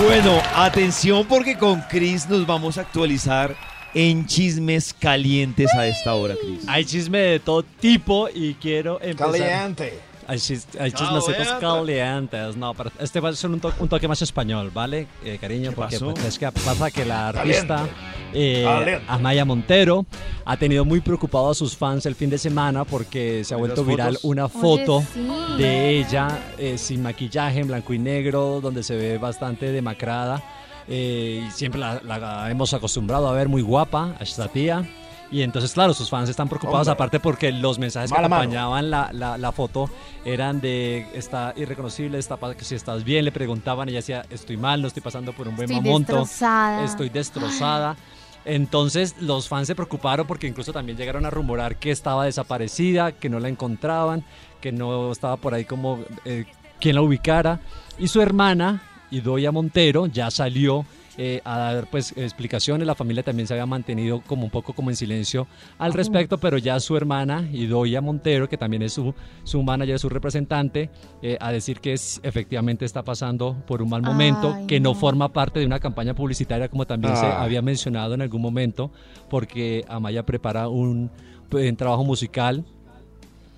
Bueno, atención porque con Chris nos vamos a actualizar en chismes calientes a esta hora, Chris. Hay chisme de todo tipo y quiero empezar. Caliente. Chismecitos Caliente. calientes. No, pero este va a ser un, to- un toque más español, ¿vale, eh, cariño? Porque pues, es que pasa que la artista eh. Amaya Montero ha tenido muy preocupado a sus fans el fin de semana porque se ha ¿Por vuelto viral fotos? una Oye, foto sí. de ella eh, sin maquillaje, en blanco y negro, donde se ve bastante demacrada. eh, y siempre la, la hemos acostumbrado a ver muy guapa a esta tía. Y entonces, claro, sus fans están preocupados, Hombre. aparte porque los mensajes que Mala mano. acompañaban la, la- la foto eran de está irreconocible, está que si estás bien, le preguntaban, ella decía, estoy mal, no estoy pasando por un buen Estoy momento, destrozada. estoy destrozada. Entonces los fans se preocuparon porque incluso también llegaron a rumorar que estaba desaparecida, que no la encontraban, que no estaba por ahí como eh, quien la ubicara. Y su hermana, Idoia Montero, ya salió eh, a dar pues explicaciones. La familia también se había mantenido como un poco como en silencio al respecto, pero ya su hermana, Idoia Montero, que también es su, su manager, su representante, eh, a decir que es, efectivamente está pasando por un mal momento, Ay, que no no. forma parte de una campaña publicitaria como también se Ah. había mencionado en algún momento, porque Amaya prepara un, un trabajo musical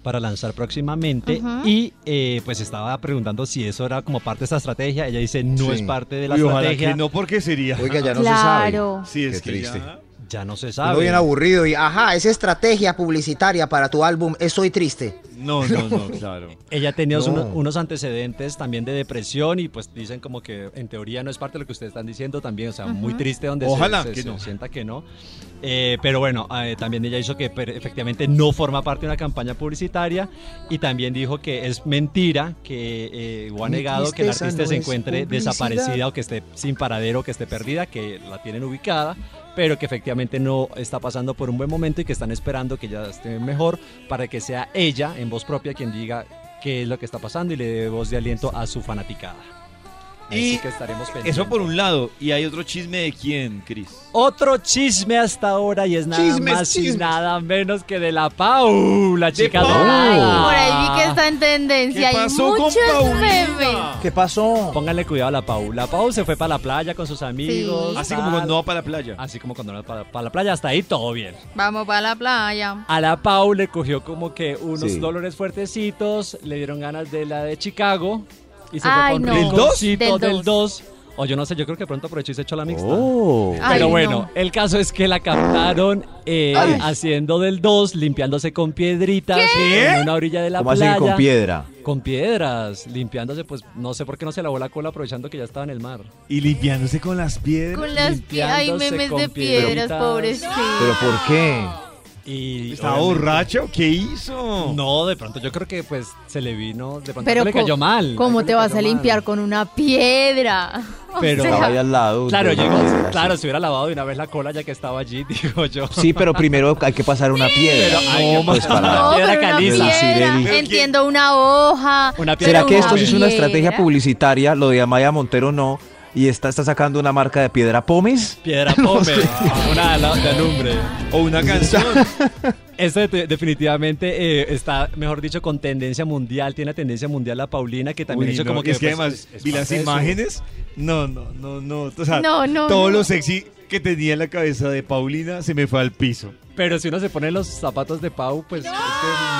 para lanzar próximamente y eh, pues estaba preguntando si eso era como parte de esta estrategia. Ella dice no Sí. es parte de la ojalá estrategia. que no, porque sería. Oiga, ya no Claro. se sabe. Sí, es Qué que triste. ya- Ya no se sabe. bien aburrido y ajá, esa estrategia publicitaria para tu álbum Estoy Triste. No, no, no, claro. Ella tenía No. unos, unos antecedentes también de depresión y pues dicen como que en teoría no es parte de lo que ustedes están diciendo también, o sea, muy triste donde se- Ojalá se, que se no. sienta que no. Eh, pero bueno, eh, también ella hizo que efectivamente no forma parte de una campaña publicitaria y también dijo que es mentira que eh, o ha negado que la artista no se es encuentre publicidad. desaparecida o que esté sin paradero, que esté perdida, que la tienen ubicada, pero que efectivamente no está pasando por un buen momento y que están esperando que ella esté mejor para que sea ella en voz propia quien diga qué es lo que está pasando y le dé voz de aliento a su fanaticada. Y Así que estaremos pendientes. Eso por un lado. Y hay otro chisme de quién, Chris. Otro chisme hasta ahora y es nada Chismes, más y nada menos que de la Pau, la chica Pau. Por ahí vi que está en tendencia. ¿Qué Hay pasó con muchos Paulina? memes. ¿Qué pasó? Pónganle cuidado a la Pau. La Pau se fue para la playa con sus amigos. Sí. Así tal. como cuando va para la playa. Así como cuando va para, para la playa, hasta ahí todo bien. Vamos para la playa. A la Pau le cogió como que unos Sí. dolores fuertecitos, le dieron ganas de la de Chicago y se Ay, fue no. con ¿Del un dos? rinconcito Del del 2. O yo no sé, yo creo que pronto aprovechó y se echó la mixta. Oh. Ay, Pero no. bueno, el caso es que la captaron eh, Ay. haciendo del 2, limpiándose con piedritas en una orilla de la ¿Cómo así playa. con piedra? Con piedras, limpiándose, pues no sé por qué no se lavó la cola aprovechando que ya estaba en el mar. Y limpiándose con las piedras. Con las piedras. Ay, Limpiándose memes con de piedras, piedritas. pobrecito. ¿Pero por qué? Y ¿Estaba borracho? ¿Qué hizo? No, de pronto yo creo que pues se le vino, de pronto Pero le cayó mal. ¿Cómo te vas a mal. limpiar con una piedra? O Pero- sea, ahí al lado. Claro, claro, se hubiera lavado de una vez la cola ya que estaba allí, digo yo. Sí, pero primero hay que pasar una piedra. Pero pues para... no, piedra caliza. piedra. Pero Entiendo una hoja. Una pero ¿Será que esto sí es una piedra? estrategia publicitaria? Lo de Amaya Montero no. Y está, está sacando una marca de piedra pomes. Piedra pome, una ala- de alumbre. O una canción. De- definitivamente eh, está, mejor dicho, con tendencia mundial. Tiene tendencia mundial la Paulina, que también Uy, hizo no, como que. es que pues, además es- es vi las de imágenes. No, no, no, no. O sea, No, no, todo no. lo sexy que tenía en la cabeza de Paulina se me fue al piso. Pero si uno se pone los zapatos de Pau, pues... es que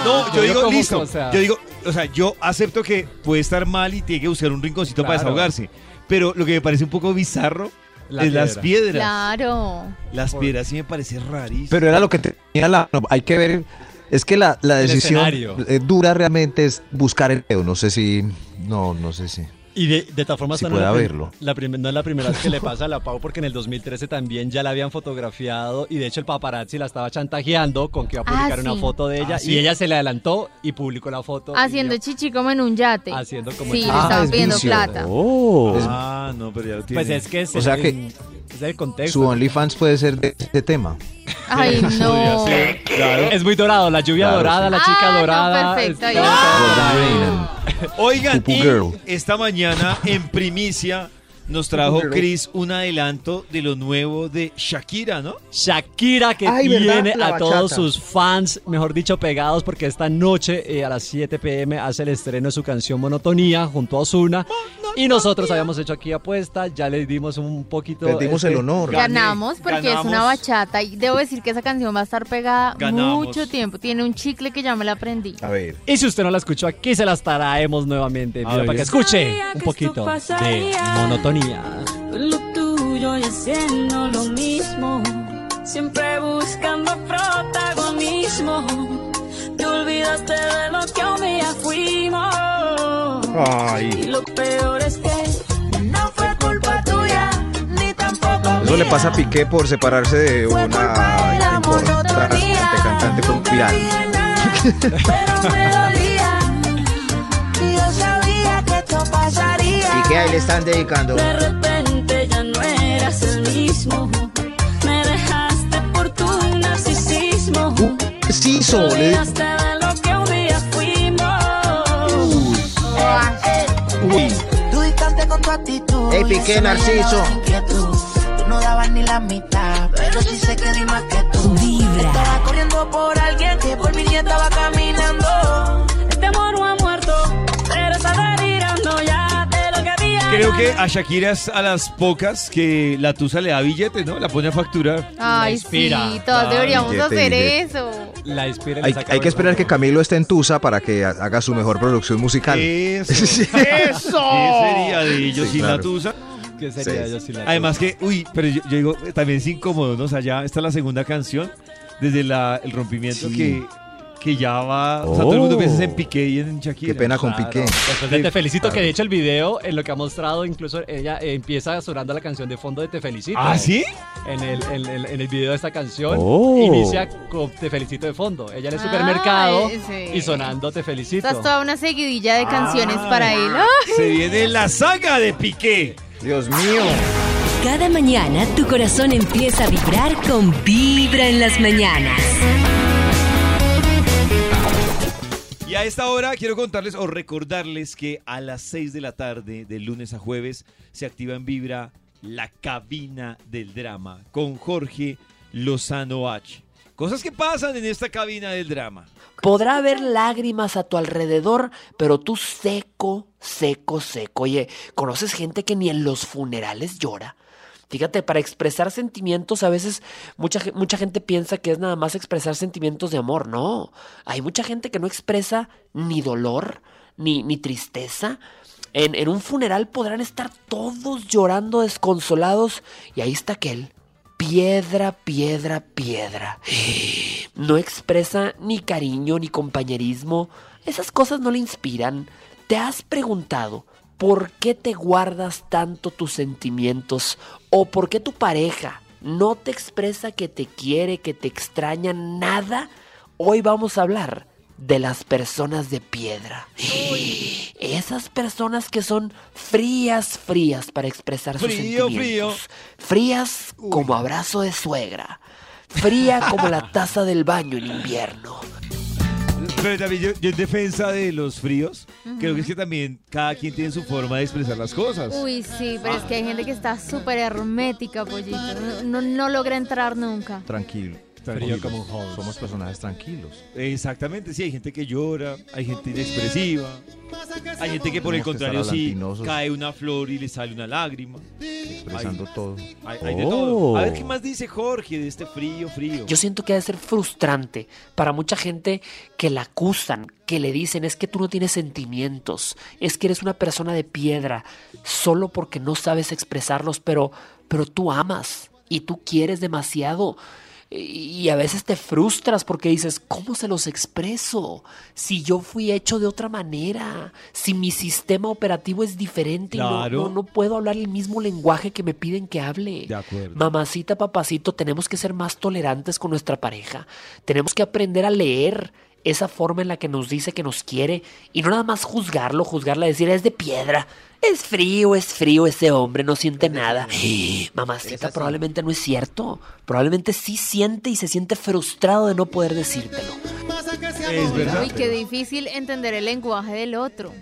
No, yo digo, que, listo. o sea, Yo digo, o sea, yo acepto que puede estar mal y tiene que buscar un rinconcito para Claro. desahogarse. Pero lo que me parece un poco bizarro La es las piedra. piedras. Claro. Las piedras sí me parece rarísimo. Pero era lo que tenía la... no, hay que ver... Es que la, la decisión eh, dura realmente es buscar el dedo. No sé si... No, no sé si... Y de, de todas formas, Si esta no la prim- haberlo. La prim- no es la primera vez que le pasa a la Pau, porque en el 2013 también ya la habían fotografiado y de hecho el paparazzi la estaba chantajeando con que iba a Ah, publicar una sí. foto de ella Ah, ¿sí? y ella se le adelantó y publicó la foto. Haciendo chichi como en un yate. Haciendo como Sí, en- le Ah, estaban es pidiendo vicio. plata. Oh. Es- Ah, no, pero ya lo tiene. Pues es que es, O sea el- que es el contexto. Su OnlyFans puede ser de este tema. Ay, no. Claro. Es muy dorado, la lluvia Claro, dorada, sí. la chica Ah, no, dorada. perfecto, es- ahí va. Oigan, y esta mañana en primicia nos trajo. Chris un adelanto de lo nuevo de Shakira, ¿no? Shakira que Ay, tiene a todos sus fans, mejor dicho, pegados porque esta noche eh, a las 7 pm hace el estreno de su canción Monotonía junto a Ozuna. Y nosotros habíamos hecho aquí apuesta, ya le dimos un poquito... Perdimos el honor. Ganamos porque es una bachata y debo decir que esa canción va a estar pegada Ganamos. mucho tiempo. Tiene un chicle que ya me la aprendí. A ver. Y si usted no la escuchó, aquí se las traemos nuevamente para que escuche un poquito de Monotonía. Lo tuyo y haciendo lo mismo, siempre buscando protagonismo. Te olvidaste de lo que un día fuimos. Y Ay. lo peor es que no fue culpa tuya, ni tampoco Eso le pasa a Piqué por separarse de Fue una importante cantante con pero me pasaría. ¿Y qué ahí le están dedicando? De repente ya no eras el mismo. Me dejaste por tu narcisismo. Sí, Te so, le- olvidaste de lo que un día fuimos. Uy. Tú distante con tu actitud. Ey, Piqué, Narciso. Tú no dabas ni la mitad, pero sí sé que di más que tú. Vibra. Estaba corriendo por alguien que por mí ni estaba caminando. Creo que a Shakira es a las pocas que la Tusa le da billete, ¿no? La pone a facturar. Ay, inspira. sí, todos Ah, deberíamos billete, hacer billete. eso. La inspira y Hay, saca hay que esperar que. Camilo esté en Tusa para que ha- haga su mejor producción musical. Eso. Sí. ¿Qué sería de ellos Sí, sin claro. la Tusa? Que sería Sí. yo sin la Además que, uy, pero yo, yo digo, también es incómodo, ¿no? O sea, ya esta es la segunda canción desde la, el rompimiento Sí. que, que ya va... O sea, todo el mundo Oh. piensa en Piqué y en Shakira. Qué pena con Claro. Piqué. Después de Te Felicito, Claro. que de hecho el video, en lo que ha mostrado, incluso ella eh, empieza sonando la canción de fondo de Te Felicito. ¿Ah, sí? En el, en, el- en el video de esta canción, Oh. inicia con Te Felicito de fondo. Ella en el supermercado Ay, sí. y sonando Te Felicito. Esta es toda una seguidilla de canciones para él. Se viene la saga de Piqué. Dios mío. Cada mañana tu corazón empieza a vibrar con Vibra en las mañanas. Y a esta hora quiero contarles o recordarles que a las 6 de la tarde, de lunes a jueves, se activa en Vibra la cabina del drama con Jorge Lozano H. Cosas que pasan en esta cabina del drama. Podrá haber lágrimas a tu alrededor, pero tú seco, seco, seco. Oye, ¿conoces gente que ni en los funerales llora? Fíjate, para expresar sentimientos a veces mucha, mucha gente piensa que es nada más expresar sentimientos de amor. No, hay mucha gente que no expresa ni dolor, ni, ni tristeza. En, en un funeral podrán estar todos llorando desconsolados y ahí está aquel. Piedra, piedra, piedra. No expresa ni cariño ni compañerismo. Esas cosas no le inspiran. ¿Te has preguntado por qué te guardas tanto tus sentimientos? ¿O por qué tu pareja no te expresa que te quiere, que te extraña nada? Hoy vamos a hablar de las personas de piedra. Esas personas que son frías, frías para expresar sus Frío, sentimientos. Frías como abrazo de suegra. Fría como la taza del baño en invierno. Pero también yo, yo en defensa de los fríos, creo que es que también cada quien tiene su forma de expresar las cosas. Uy, sí, pero es que hay gente que está súper hermética, pollito. No, no, no logra entrar nunca. Tranquilo. Tranquilos. como un host. Somos personajes tranquilos. Exactamente, sí, hay gente que llora, hay gente inexpresiva, hay gente que por el contrario sí cae una flor y le sale una lágrima. Expresando todo. Hay, hay de Oh. todo. A ver qué más dice Jorge de este frío, frío. Yo siento que ha de ser frustrante para mucha gente que la acusan, que le dicen es que tú no tienes sentimientos, es que eres una persona de piedra, solo porque no sabes expresarlos, pero, pero tú amas y tú quieres demasiado. Y a veces te frustras porque dices, ¿cómo se los expreso? Si yo fui hecho de otra manera, si mi sistema operativo es diferente y no- no puedo hablar el mismo lenguaje que me piden que hable. De acuerdo. Mamacita, papacito, tenemos que ser más tolerantes con nuestra pareja. Tenemos que aprender a leer esa forma en la que nos dice que nos quiere y no nada más juzgarlo, juzgarla, decir es de piedra. Es frío, es frío ese hombre, no siente nada. Mamacita, probablemente no es cierto. Probablemente sí siente y se siente frustrado de no poder decírtelo. Es verdad. Uy, qué difícil entender el lenguaje del otro.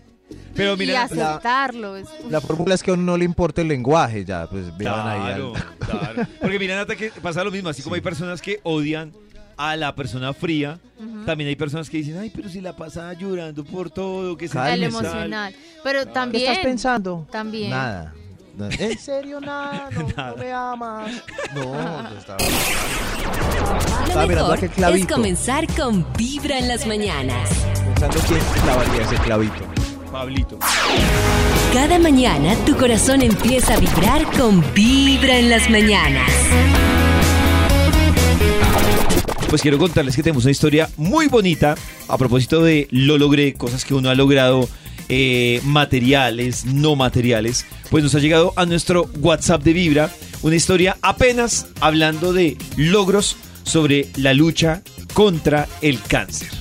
Pero y mira, aceptarlo. es- La fórmula es que a uno no le importa el lenguaje, ya, pues vean ahí. Claro, al- claro. Porque mira, Nata, que pasa lo mismo. Así como hay personas que odian a la persona fría, también hay personas que dicen, ay, pero si la pasa llorando por todo, que se el emocional. Pero también. estás pensando? También. Nada. No, ¿En serio nada? No, Nada. no me amas. No, no estaba. Lo mejor es comenzar con Vibra en las mañanas. Pensando quién clavaría ese clavito. Pablito. Cada mañana tu corazón empieza a vibrar con Vibra en las mañanas. Pues quiero contarles que tenemos una historia muy bonita a propósito de lo logré, cosas que uno ha logrado, eh, materiales, no materiales. Pues nos ha llegado a nuestro WhatsApp de Vibra una historia apenas hablando de logros sobre la lucha contra el cáncer.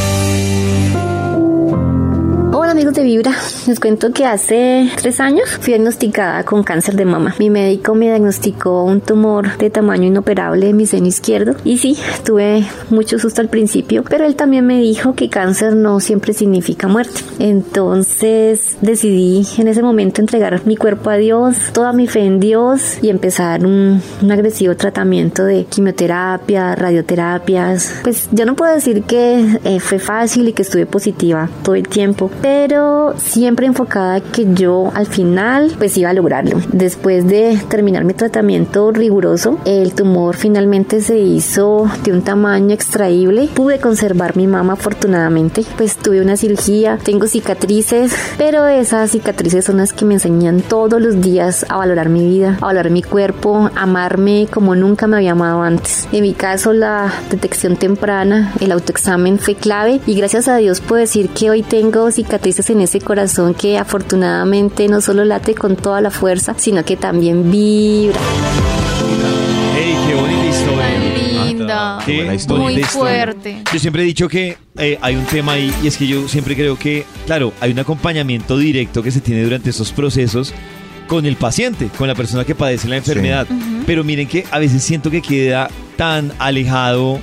Hola amigos de Vibra, les cuento que hace tres años fui diagnosticada con cáncer de mama. Mi médico me diagnosticó un tumor de tamaño inoperable en mi seno izquierdo y sí, tuve mucho susto al principio, pero él también me dijo que cáncer no siempre significa muerte. Entonces decidí en ese momento entregar mi cuerpo a Dios, toda mi fe en Dios y empezar un, un agresivo tratamiento de quimioterapia, radioterapias. Pues yo no puedo decir que eh, fue fácil y que estuve positiva todo el tiempo, pero siempre enfocada que yo al final pues iba a lograrlo. Después de terminar mi tratamiento riguroso, el tumor finalmente se hizo de un tamaño extraíble. Pude conservar mi mama afortunadamente, pues tuve una cirugía, tengo cicatrices, pero esas cicatrices son las que me enseñan todos los días a valorar mi vida, a valorar mi cuerpo, a amarme como nunca me había amado antes. En mi caso la detección temprana, el autoexamen fue clave y gracias a Dios puedo decir que hoy tengo cicatrices en ese corazón que afortunadamente no solo late con toda la fuerza, sino que también vibra. ¡Ey, qué bonita historia! Linda. Qué buena bonita Muy historia. fuerte. Yo siempre he dicho que eh, hay un tema ahí y es que yo siempre creo que, claro, hay un acompañamiento directo que se tiene durante estos procesos con el paciente, con la persona que padece la enfermedad. Pero miren que a veces siento que queda tan alejado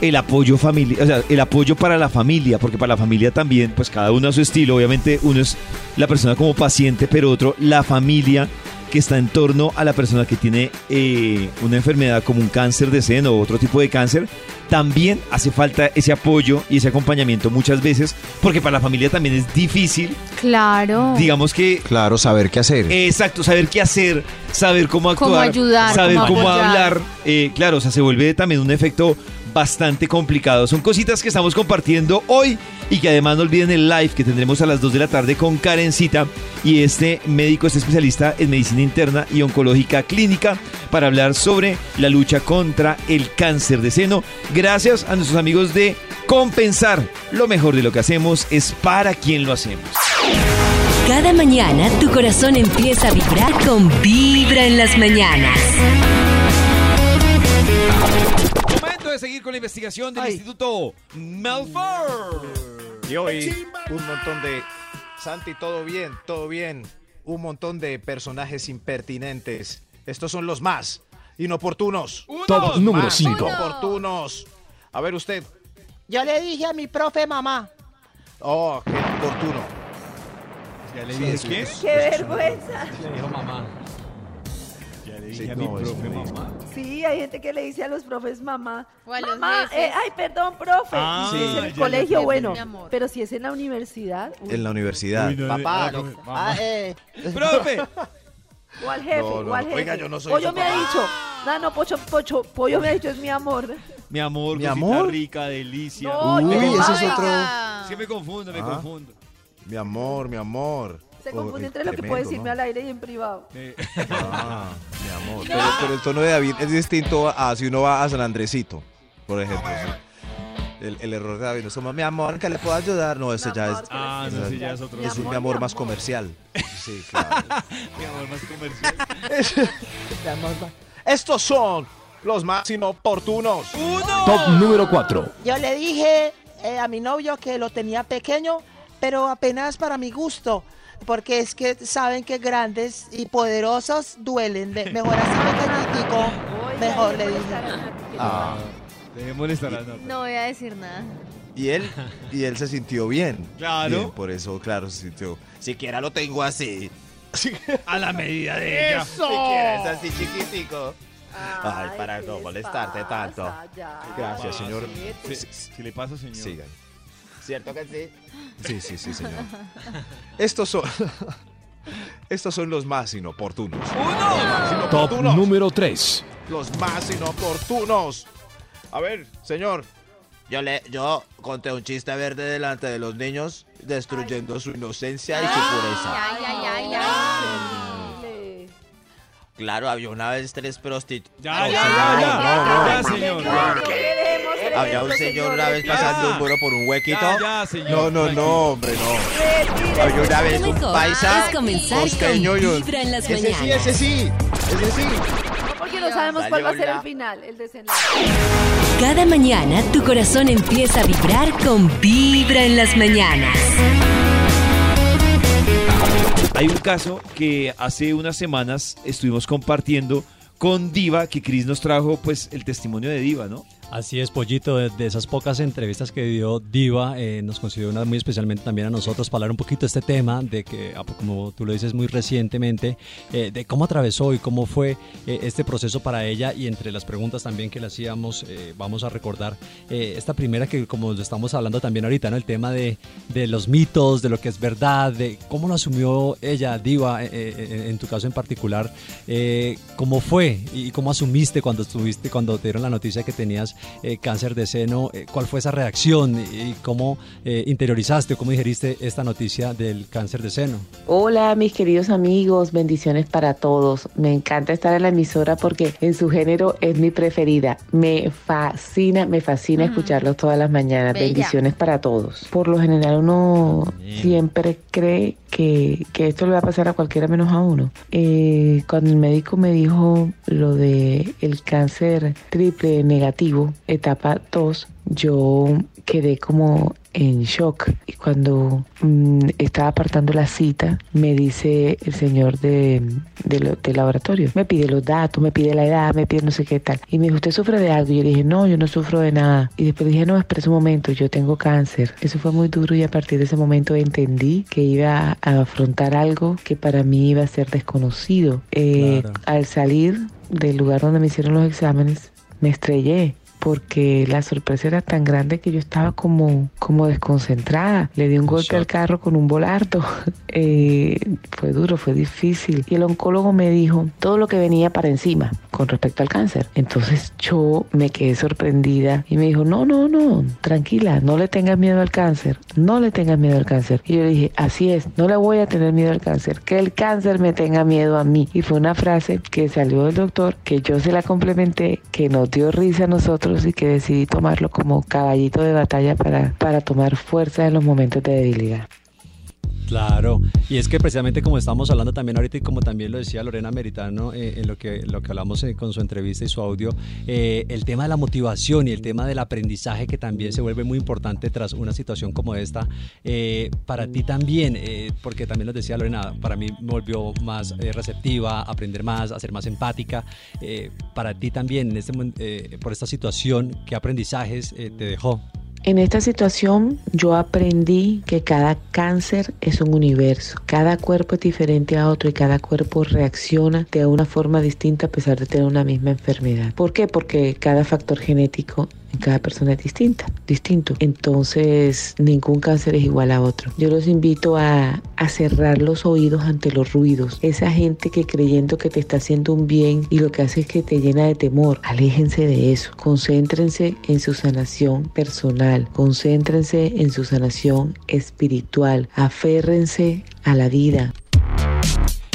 el apoyo familiar, o sea, el apoyo para la familia, porque para la familia también, pues cada uno a su estilo, obviamente uno es la persona como paciente, pero otro la familia que está en torno a la persona que tiene eh, una enfermedad como un cáncer de seno o otro tipo de cáncer, también hace falta ese apoyo y ese acompañamiento muchas veces, porque para la familia también es difícil, Claro. digamos que Claro, saber qué hacer. Exacto, saber qué hacer, saber cómo actuar, Cómo ayudar, saber cómo hablar. eh, claro, o sea, se vuelve también un efecto bastante complicado. Son cositas que estamos compartiendo hoy y que además no olviden el live que tendremos a las 2 de la tarde con Karencita y este médico, este especialista en medicina interna y oncológica clínica para hablar sobre la lucha contra el cáncer de seno. Gracias a nuestros amigos de Compensar. Lo mejor de lo que hacemos es para quien lo hacemos. Cada mañana tu corazón empieza a vibrar con Vibra en las mañanas. De seguir con la investigación del Instituto Melford. Y hoy un montón de... Santi, todo bien, todo bien. Un montón de personajes impertinentes. Estos son los más inoportunos. Top número Más 5. Inoportunos. A ver usted. Yo le dije a mi profe mamá. Oh, qué oportuno. Ya le dije sí, qué. ¡Qué vergüenza! Le dijo mamá. A mi profe mamá. Sí, hay gente que le dice a los profes mamá. O a los Mamá, eh, ay, perdón, profe. Ah, es en el colegio, bueno. Pero si es en la universidad. uy, En la universidad. Uy, no, Papá, ah, ah, eh, ¡Profe! O al jefe, No, no, o al no. jefe. Oiga, yo no soy Pollo me ha papá. dicho. No, no, Pocho, Pocho, Pollo me ha dicho, es mi amor. Mi amor, Mi cosita amor. rica, delicia. No, Uy, ese es otro. Es que me confundo, me Ah. confundo. Mi amor, mi amor. Se confunde eh, entre lo que puede decirme ¿no? al aire y en privado. Eh, Ah, mi amor. Pero, pero el tono de David es distinto a si uno va a San Andresito, por ejemplo. sí. El, el error de David no es como, mi amor, que le puedo ayudar. No, ese ya es, Ah, no, ese ya es otro. es un mi amor más comercial. Sí, claro. Mi amor más comercial. mi amor, va. Estos son los más inoportunos. Top número 4. Yo le dije eh, a mi novio que lo tenía pequeño, pero apenas para mi gusto. Porque es que saben que grandes y poderosos duelen. Me- Mejor así pequeñitico. Oiga, Mejor le dije. molestar a Nati. Ah, molestar a Nata. No voy a decir nada. y él, y él se sintió bien. Claro. Bien, por eso, claro, se sintió. Siquiera lo tengo así. A la medida de ella. Siquiera es así chiquitico. Ay, para ¿qué no les molestarte pasa? tanto. Ya. Gracias, señor. Si, si le pasa, señor. Sigan. ¿Cierto que sí? Sí, sí, sí, señor. Estos son. Estos son los más inoportunos. ¡Uno! Top número 3. Los más inoportunos. A ver, señor. Yo le, yo conté un chiste verde delante de los niños, destruyendo su inocencia y su pureza. Ay, ay, ay, ay. Dile. Claro, había una vez tres prostitutas. Ya, ya, ya, no, no. ya, señor. Había un señor una vez pasando un muro por un huequito. Ya, ya, señor. No, no, no, hombre, no. Había una vez un paisa es comenzar costeño y con un- Vibra en las Ese sí, ese sí. Ese sí. Porque no sabemos cuál va a ser el final, el desenlace. Cada mañana tu corazón empieza a vibrar con Vibra en las mañanas. Hay un caso que hace unas semanas estuvimos compartiendo con Diva, que Cris nos trajo pues el testimonio de Diva, ¿no? Así es, Pollito, de, esas pocas entrevistas que dio Diva, eh, nos considera una muy especialmente también a nosotros para hablar un poquito de este tema, de que, ah, como tú lo dices muy recientemente, eh, de cómo atravesó y cómo fue eh, este proceso para ella y entre las preguntas también que le hacíamos, eh, vamos a recordar esta primera que como lo estamos hablando también ahorita, ¿no? El tema de, de los mitos, de lo que es verdad, de cómo lo asumió ella, Diva, en tu caso en particular, cómo fue y cómo asumiste cuando estuviste, cuando te dieron la noticia que tenías eh, cáncer de seno, eh, cuál fue esa reacción y, y cómo eh, interiorizaste, cómo digeriste esta noticia del cáncer de seno. Hola mis queridos amigos, bendiciones para todos. Me encanta estar en la emisora porque en su género es mi preferida. Me fascina, me fascina escucharlos todas las mañanas. Bella. Bendiciones para todos. Por lo general uno siempre cree que, que esto le va a pasar a cualquiera menos a uno. Eh, cuando el médico me dijo lo de el cáncer triple negativo, etapa 2, yo quedé como en shock. Y cuando mm, estaba apartando la cita me dice el señor de, de lo- del laboratorio. Me pide los datos me pide la edad me pide no sé qué tal. Y me dijo usted sufre de algo y yo dije no yo no sufro de nada. Y después dije no espera un momento yo tengo cáncer. Eso fue muy duro y a partir de ese momento entendí que iba a afrontar algo que para mí iba a ser desconocido. Eh, Claro. al salir del lugar donde me hicieron los exámenes me estrellé porque la sorpresa era tan grande que yo estaba como, como desconcentrada. Le di un golpe al carro con un volardo. Eh, fue duro, fue difícil. Y el oncólogo me dijo todo lo que venía para encima con respecto al cáncer. Entonces yo me quedé sorprendida y me dijo, no, no, no, tranquila, no le tengas miedo al cáncer, no le tengas miedo al cáncer. Y yo le dije, así es, no le voy a tener miedo al cáncer, que el cáncer me tenga miedo a mí. Y fue una frase que salió del doctor, que yo se la complementé, que nos dio risa a nosotros y que decidí tomarlo como caballito de batalla para, para tomar fuerza en los momentos de debilidad. Claro, y es que precisamente como estamos hablando también ahorita y como también lo decía Lorena Meritano eh, en lo que, lo que hablamos eh, con su entrevista y su audio, eh, el tema de la motivación y el tema del aprendizaje que también se vuelve muy importante tras una situación como esta, para ti también, porque también lo decía Lorena, para mí me volvió más receptiva, aprender más, a ser más empática, para ti también en este, por esta situación, ¿qué aprendizajes te dejó? En esta situación yo aprendí que cada cáncer es un universo, cada cuerpo es diferente a otro y cada cuerpo reacciona de una forma distinta a pesar de tener una misma enfermedad. ¿Por qué? Porque cada factor genético cada persona es distinta, distinto. Entonces ningún cáncer es igual a otro. Yo los invito a, a cerrar los oídos ante los ruidos. Esa gente que creyendo que te está haciendo un bien y lo que hace es que te llena de temor, aléjense de eso. Concéntrense en su sanación personal, concéntrense en su sanación espiritual, aférrense a la vida.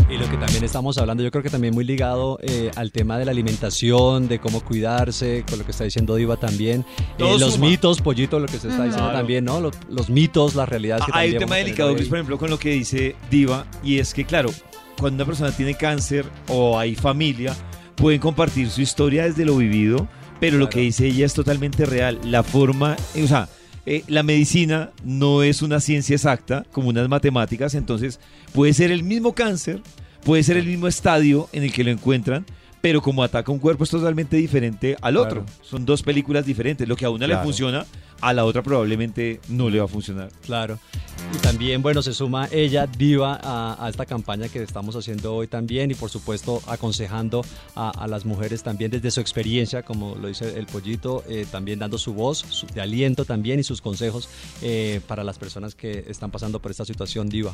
Y lo que también estamos hablando, yo creo que también muy ligado eh, al tema de la alimentación, de cómo cuidarse, con lo que está diciendo Diva también. Eh, los suma. mitos, Pollito, lo que se está diciendo Claro. también, ¿no? Los, los mitos, las realidades que Ah, Hay un tema delicado. Luis, por ejemplo, con lo que dice Diva, y es que, claro, cuando una persona tiene cáncer o hay familia, pueden compartir su historia desde lo vivido, pero lo que dice ella es totalmente real. La forma, eh, o sea, eh, la medicina no es una ciencia exacta, como unas matemáticas, entonces puede ser el mismo cáncer, puede ser el mismo estadio en el que lo encuentran, pero como ataca un cuerpo es totalmente diferente al otro. Claro. Son dos películas diferentes. Lo que a una le funciona, a la otra probablemente no le va a funcionar. Claro. Y también, bueno, se suma ella, Diva, a, a esta campaña que estamos haciendo hoy también y por supuesto aconsejando a, a las mujeres también desde su experiencia, como lo dice el pollito, eh, también dando su voz su- de aliento también y sus consejos eh, para las personas que están pasando por esta situación, Diva.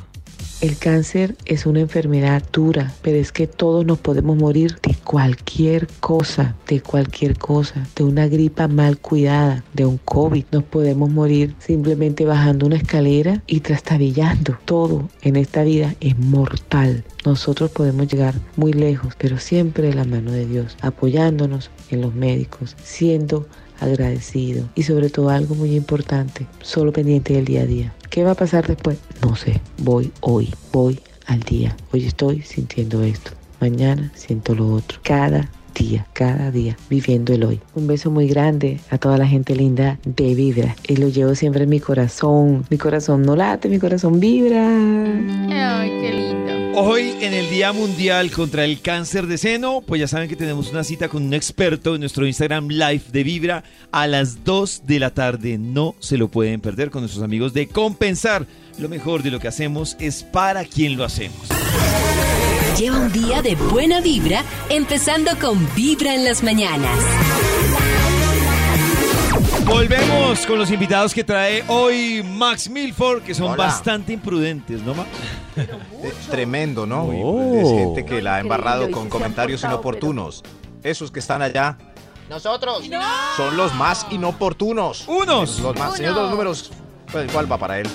El cáncer es una enfermedad dura, pero es que todos nos podemos morir de cualquier cosa, de cualquier cosa, de una gripa mal cuidada, de un COVID. Nos podemos morir simplemente bajando una escalera y trastabillando. Todo en esta vida es mortal. Nosotros podemos llegar muy lejos, pero siempre de la mano de Dios, apoyándonos en los médicos, siendo agradecido y sobre todo algo muy importante, solo pendiente del día a día. ¿Qué va a pasar después? No sé, voy hoy, voy al día. Hoy estoy sintiendo esto, mañana siento lo otro. Cada día, cada día, viviendo el hoy. Un beso muy grande a toda la gente linda de Vibra. Y lo llevo siempre en mi corazón. Mi corazón no late, mi corazón vibra. Ay, qué lindo. Hoy en el Día Mundial contra el Cáncer de Seno, pues ya saben que tenemos una cita con un experto en nuestro Instagram Live de Vibra a las 2 de la tarde. No se lo pueden perder con nuestros amigos de Compensar. Lo mejor de lo que hacemos es para quien lo hacemos. Lleva un día de buena vibra, empezando con Vibra en las mañanas. Volvemos con los invitados que trae hoy Max Milford, que son Hola. bastante imprudentes, ¿no, Max? Eh, Tremendo, ¿no? Oh. Es gente que la ha embarrado con comentarios portado, inoportunos. Esos que están allá Nosotros. son los más inoportunos. ¡Unos! Los más. Señor de los números, pues, ¿cuál va para él?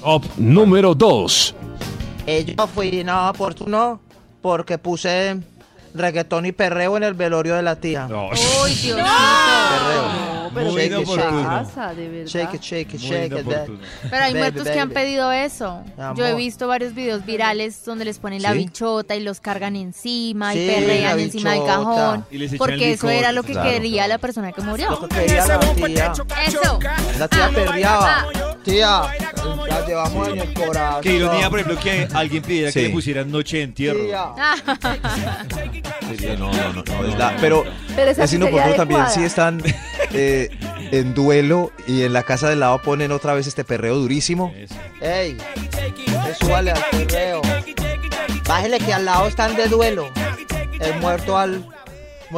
Top número 2. Eh, yo fui no oportuno porque puse reggaetón y perreo en el velorio de la tía. Uy, Diosito. Perreo. Pero Shake ¿qué it, shake it. pasa, de verdad? Shake it, shake it, Muy shake it. Pero hay Baby, muertos que han baby. pedido eso. Mi Yo he amor. visto varios videos virales donde les ponen la ¿Sí? bichota y los cargan encima y Sí, perrean la encima del cajón. Y Porque eso era lo que Claro, quería la persona que murió. Quería la tía. Eso. La tía perreaba. Tía, la llevamos en el corazón. Qué ironía, por ejemplo, que alguien pidiera que Sí. le pusieran noche de entierro. Tía. Sí, no, no, no, no, es la- pero, Pero sí sería inoportuno también si están eh, en duelo y en la casa del lado ponen otra vez este perreo durísimo. Ey, que súbale al perreo. Bájele que al lado están de duelo. El muerto al.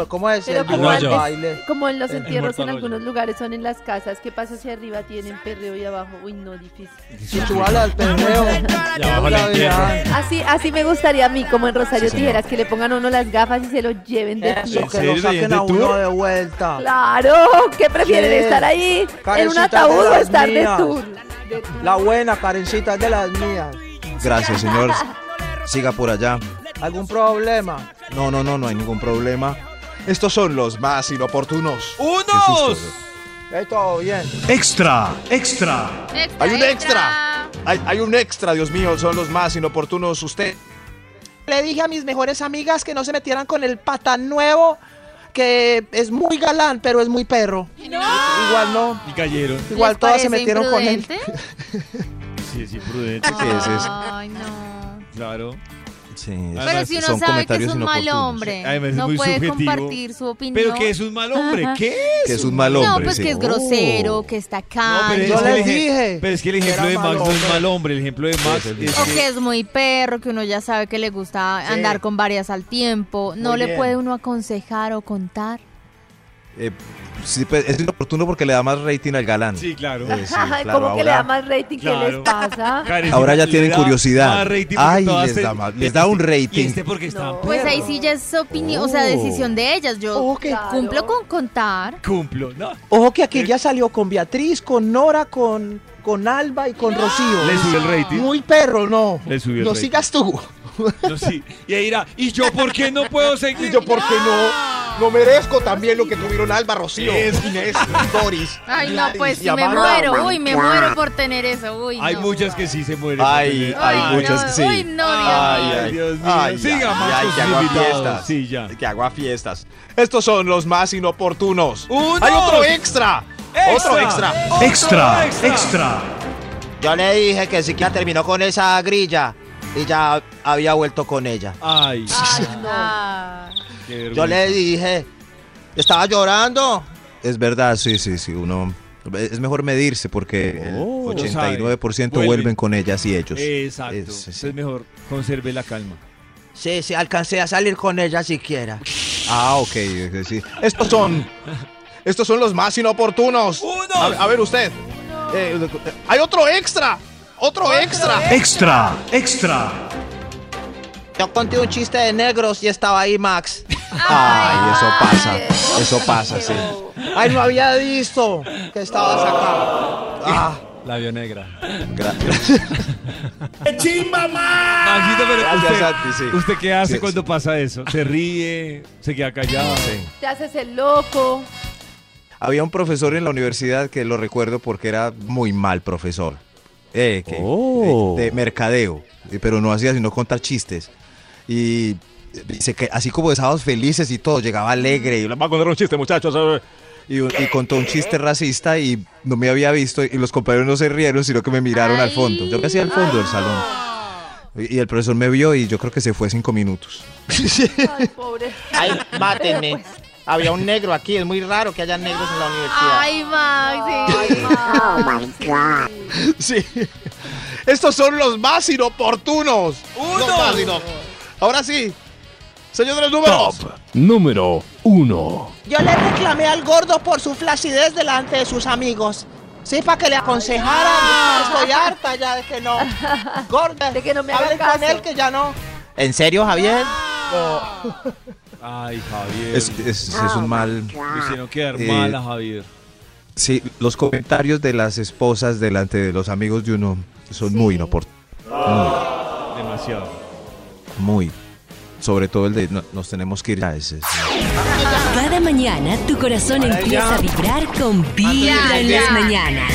¿Cómo es? Pero el como, antes- baile. como en los El entierros en algunos lugares son en las casas, ¿qué pasa si arriba tienen perreo y abajo? Uy, no, difícil. Súbale al perreo. Y abajo. Así, así me gustaría a mí, como en Rosario Sí, señor. Tijeras, que le pongan a uno las gafas y se lo lleven de Eso. ¿En que lo saquen de a uno de vuelta. Claro, ¿qué prefieren? Sí. ¿Estar ahí en un ataúd o estar de tour? La buena, Karencita, es de las mías. Gracias, señor. Siga por allá. ¿Algún problema? No, no, no, no hay ningún problema. Estos son los más inoportunos. ¡Unos! Eh, todo bien. Extra, extra. Hay un extra. hay, hay un extra, Dios mío, son los más inoportunos. Usted, Le dije a mis mejores amigas que no se metieran con el patán nuevo, que es muy galán, pero es muy perro. Igual no. Y cayeron. Igual ¿Les todas se metieron con él. imprudente? Sí, es imprudente. ¿Qué es eso? Ay, no. Claro. Sí, Pero si uno son sabe que comentarios es un mal hombre, Además, es no puede subjetivo. compartir su opinión. Pero que es un mal hombre, ¿qué es? Que es un mal hombre. No, pues sí. que es grosero, que está No, acá. pero, Yo es que les dije pero es que el ejemplo de Max no es mal hombre. El ejemplo de Max es O que- que es muy perro, que uno ya sabe que le gusta andar con varias al tiempo. No Muy le bien. puede uno aconsejar o contar. Eh, sí, pues, es inoportuno porque le da más rating al galán. Sí, claro. Eh, sí, claro, ¿Cómo que le ahora- da más rating? ¿Qué les Claro. pasa? Karen, Ahora ya tienen da curiosidad. Ay, les se- da más- les da un Y rating. este porque está Pues ahí sí ya es opinión, o sea, Oh. decisión de ellas. Yo Ojo que- cumplo con contar. Cumplo, ¿no? Ojo que aquí ya salió con Beatriz, con Nora, con, con Alba y con Rocío. Le subió el rating. Muy perro, no. Le subió el No rating. sigas tú. No, sí. Y ahí irá, ¿y yo por qué no puedo seguir? ¿Y yo por qué no? No merezco también lo que tuvieron Alba, Rocío, Es- Inés, Doris. Ay, no, pues sí me muero. Uy, me muero por tener eso. Uy, Hay no. muchas que sí se mueren. Ay, hay Ay, muchas no, que sí. uy, no, Dios Ay, mío. ay, Dios mío. ay, Siga ay, más que sus hago fiestas. Sí, ya. Que hago a fiestas. Estos son los más inoportunos. ¡Uno! ¡Hay otro extra! ¡Otro extra! Extra, extra. Yo le dije que siquiera terminó con esa grilla y ya había vuelto con ella. Ay, qué vergüenza. Yo le dije, estaba llorando. Es verdad, sí, sí, sí. Uno. Es mejor medirse porque el Oh. 89% Vuelven. vuelven con ellas y ellos. Exacto. Es- mejor conserve la calma. Sí, sí, alcancé a salir con ella siquiera. Ah, ok. eh, sí. Estos son. Estos son los más inoportunos. A, a ver, usted. Eh, eh, hay otro extra. Otro extra. Extra, extra. Yo conté un chiste de negros y estaba ahí Max. Ay, eso pasa. Eso pasa, sí. Ay, no había visto que estabas acá. Ah, Labio negra. Gracias. Pero Gracias, usted, Santi, sí. ¿usted qué hace Sí, cuando pasa eso? ¿Se ríe? ¿Se queda callado? Te haces el loco. Había un profesor en la universidad que lo recuerdo porque era muy mal profesor. Eh, que- Oh. eh, de mercadeo. eh, Pero no hacía sino contar chistes. Y dice que así como de sábados felices y todo, llegaba alegre. Y va a contar un chiste, muchachos. a ver". Y, y contó un chiste racista y no me había visto. Y los compañeros no se rieron, sino que me miraron al fondo. Yo me hacía al fondo del salón. Y y el profesor me vio y yo creo que se fue cinco minutos. Ay, pobre. Ay, mátenme. Había un negro aquí, es muy raro que haya negros en la universidad. Ay, Max. sí. Oh, Sí. Estos son los más inoportunos. Los más ino- Ahora sí. Señor de los números. Top número uno. yo le reclamé al gordo por su flacidez delante de sus amigos. Sí, para que le aconsejaran. Estoy harta ya de que no. Gordo, De que no me haga hablen con él que ya no. ¿En serio, Javier? Ay, Javier. Es, es- es un mal. Lo hicieron quedar Eh, mal a Javier. Sí, los comentarios de las esposas delante de los amigos de uno son muy inoportunos. Demasiado. Muy. Sobre todo el de no- nos tenemos que ir a ese. Cada mañana tu corazón empieza a vibrar con Vibra en las mañanas.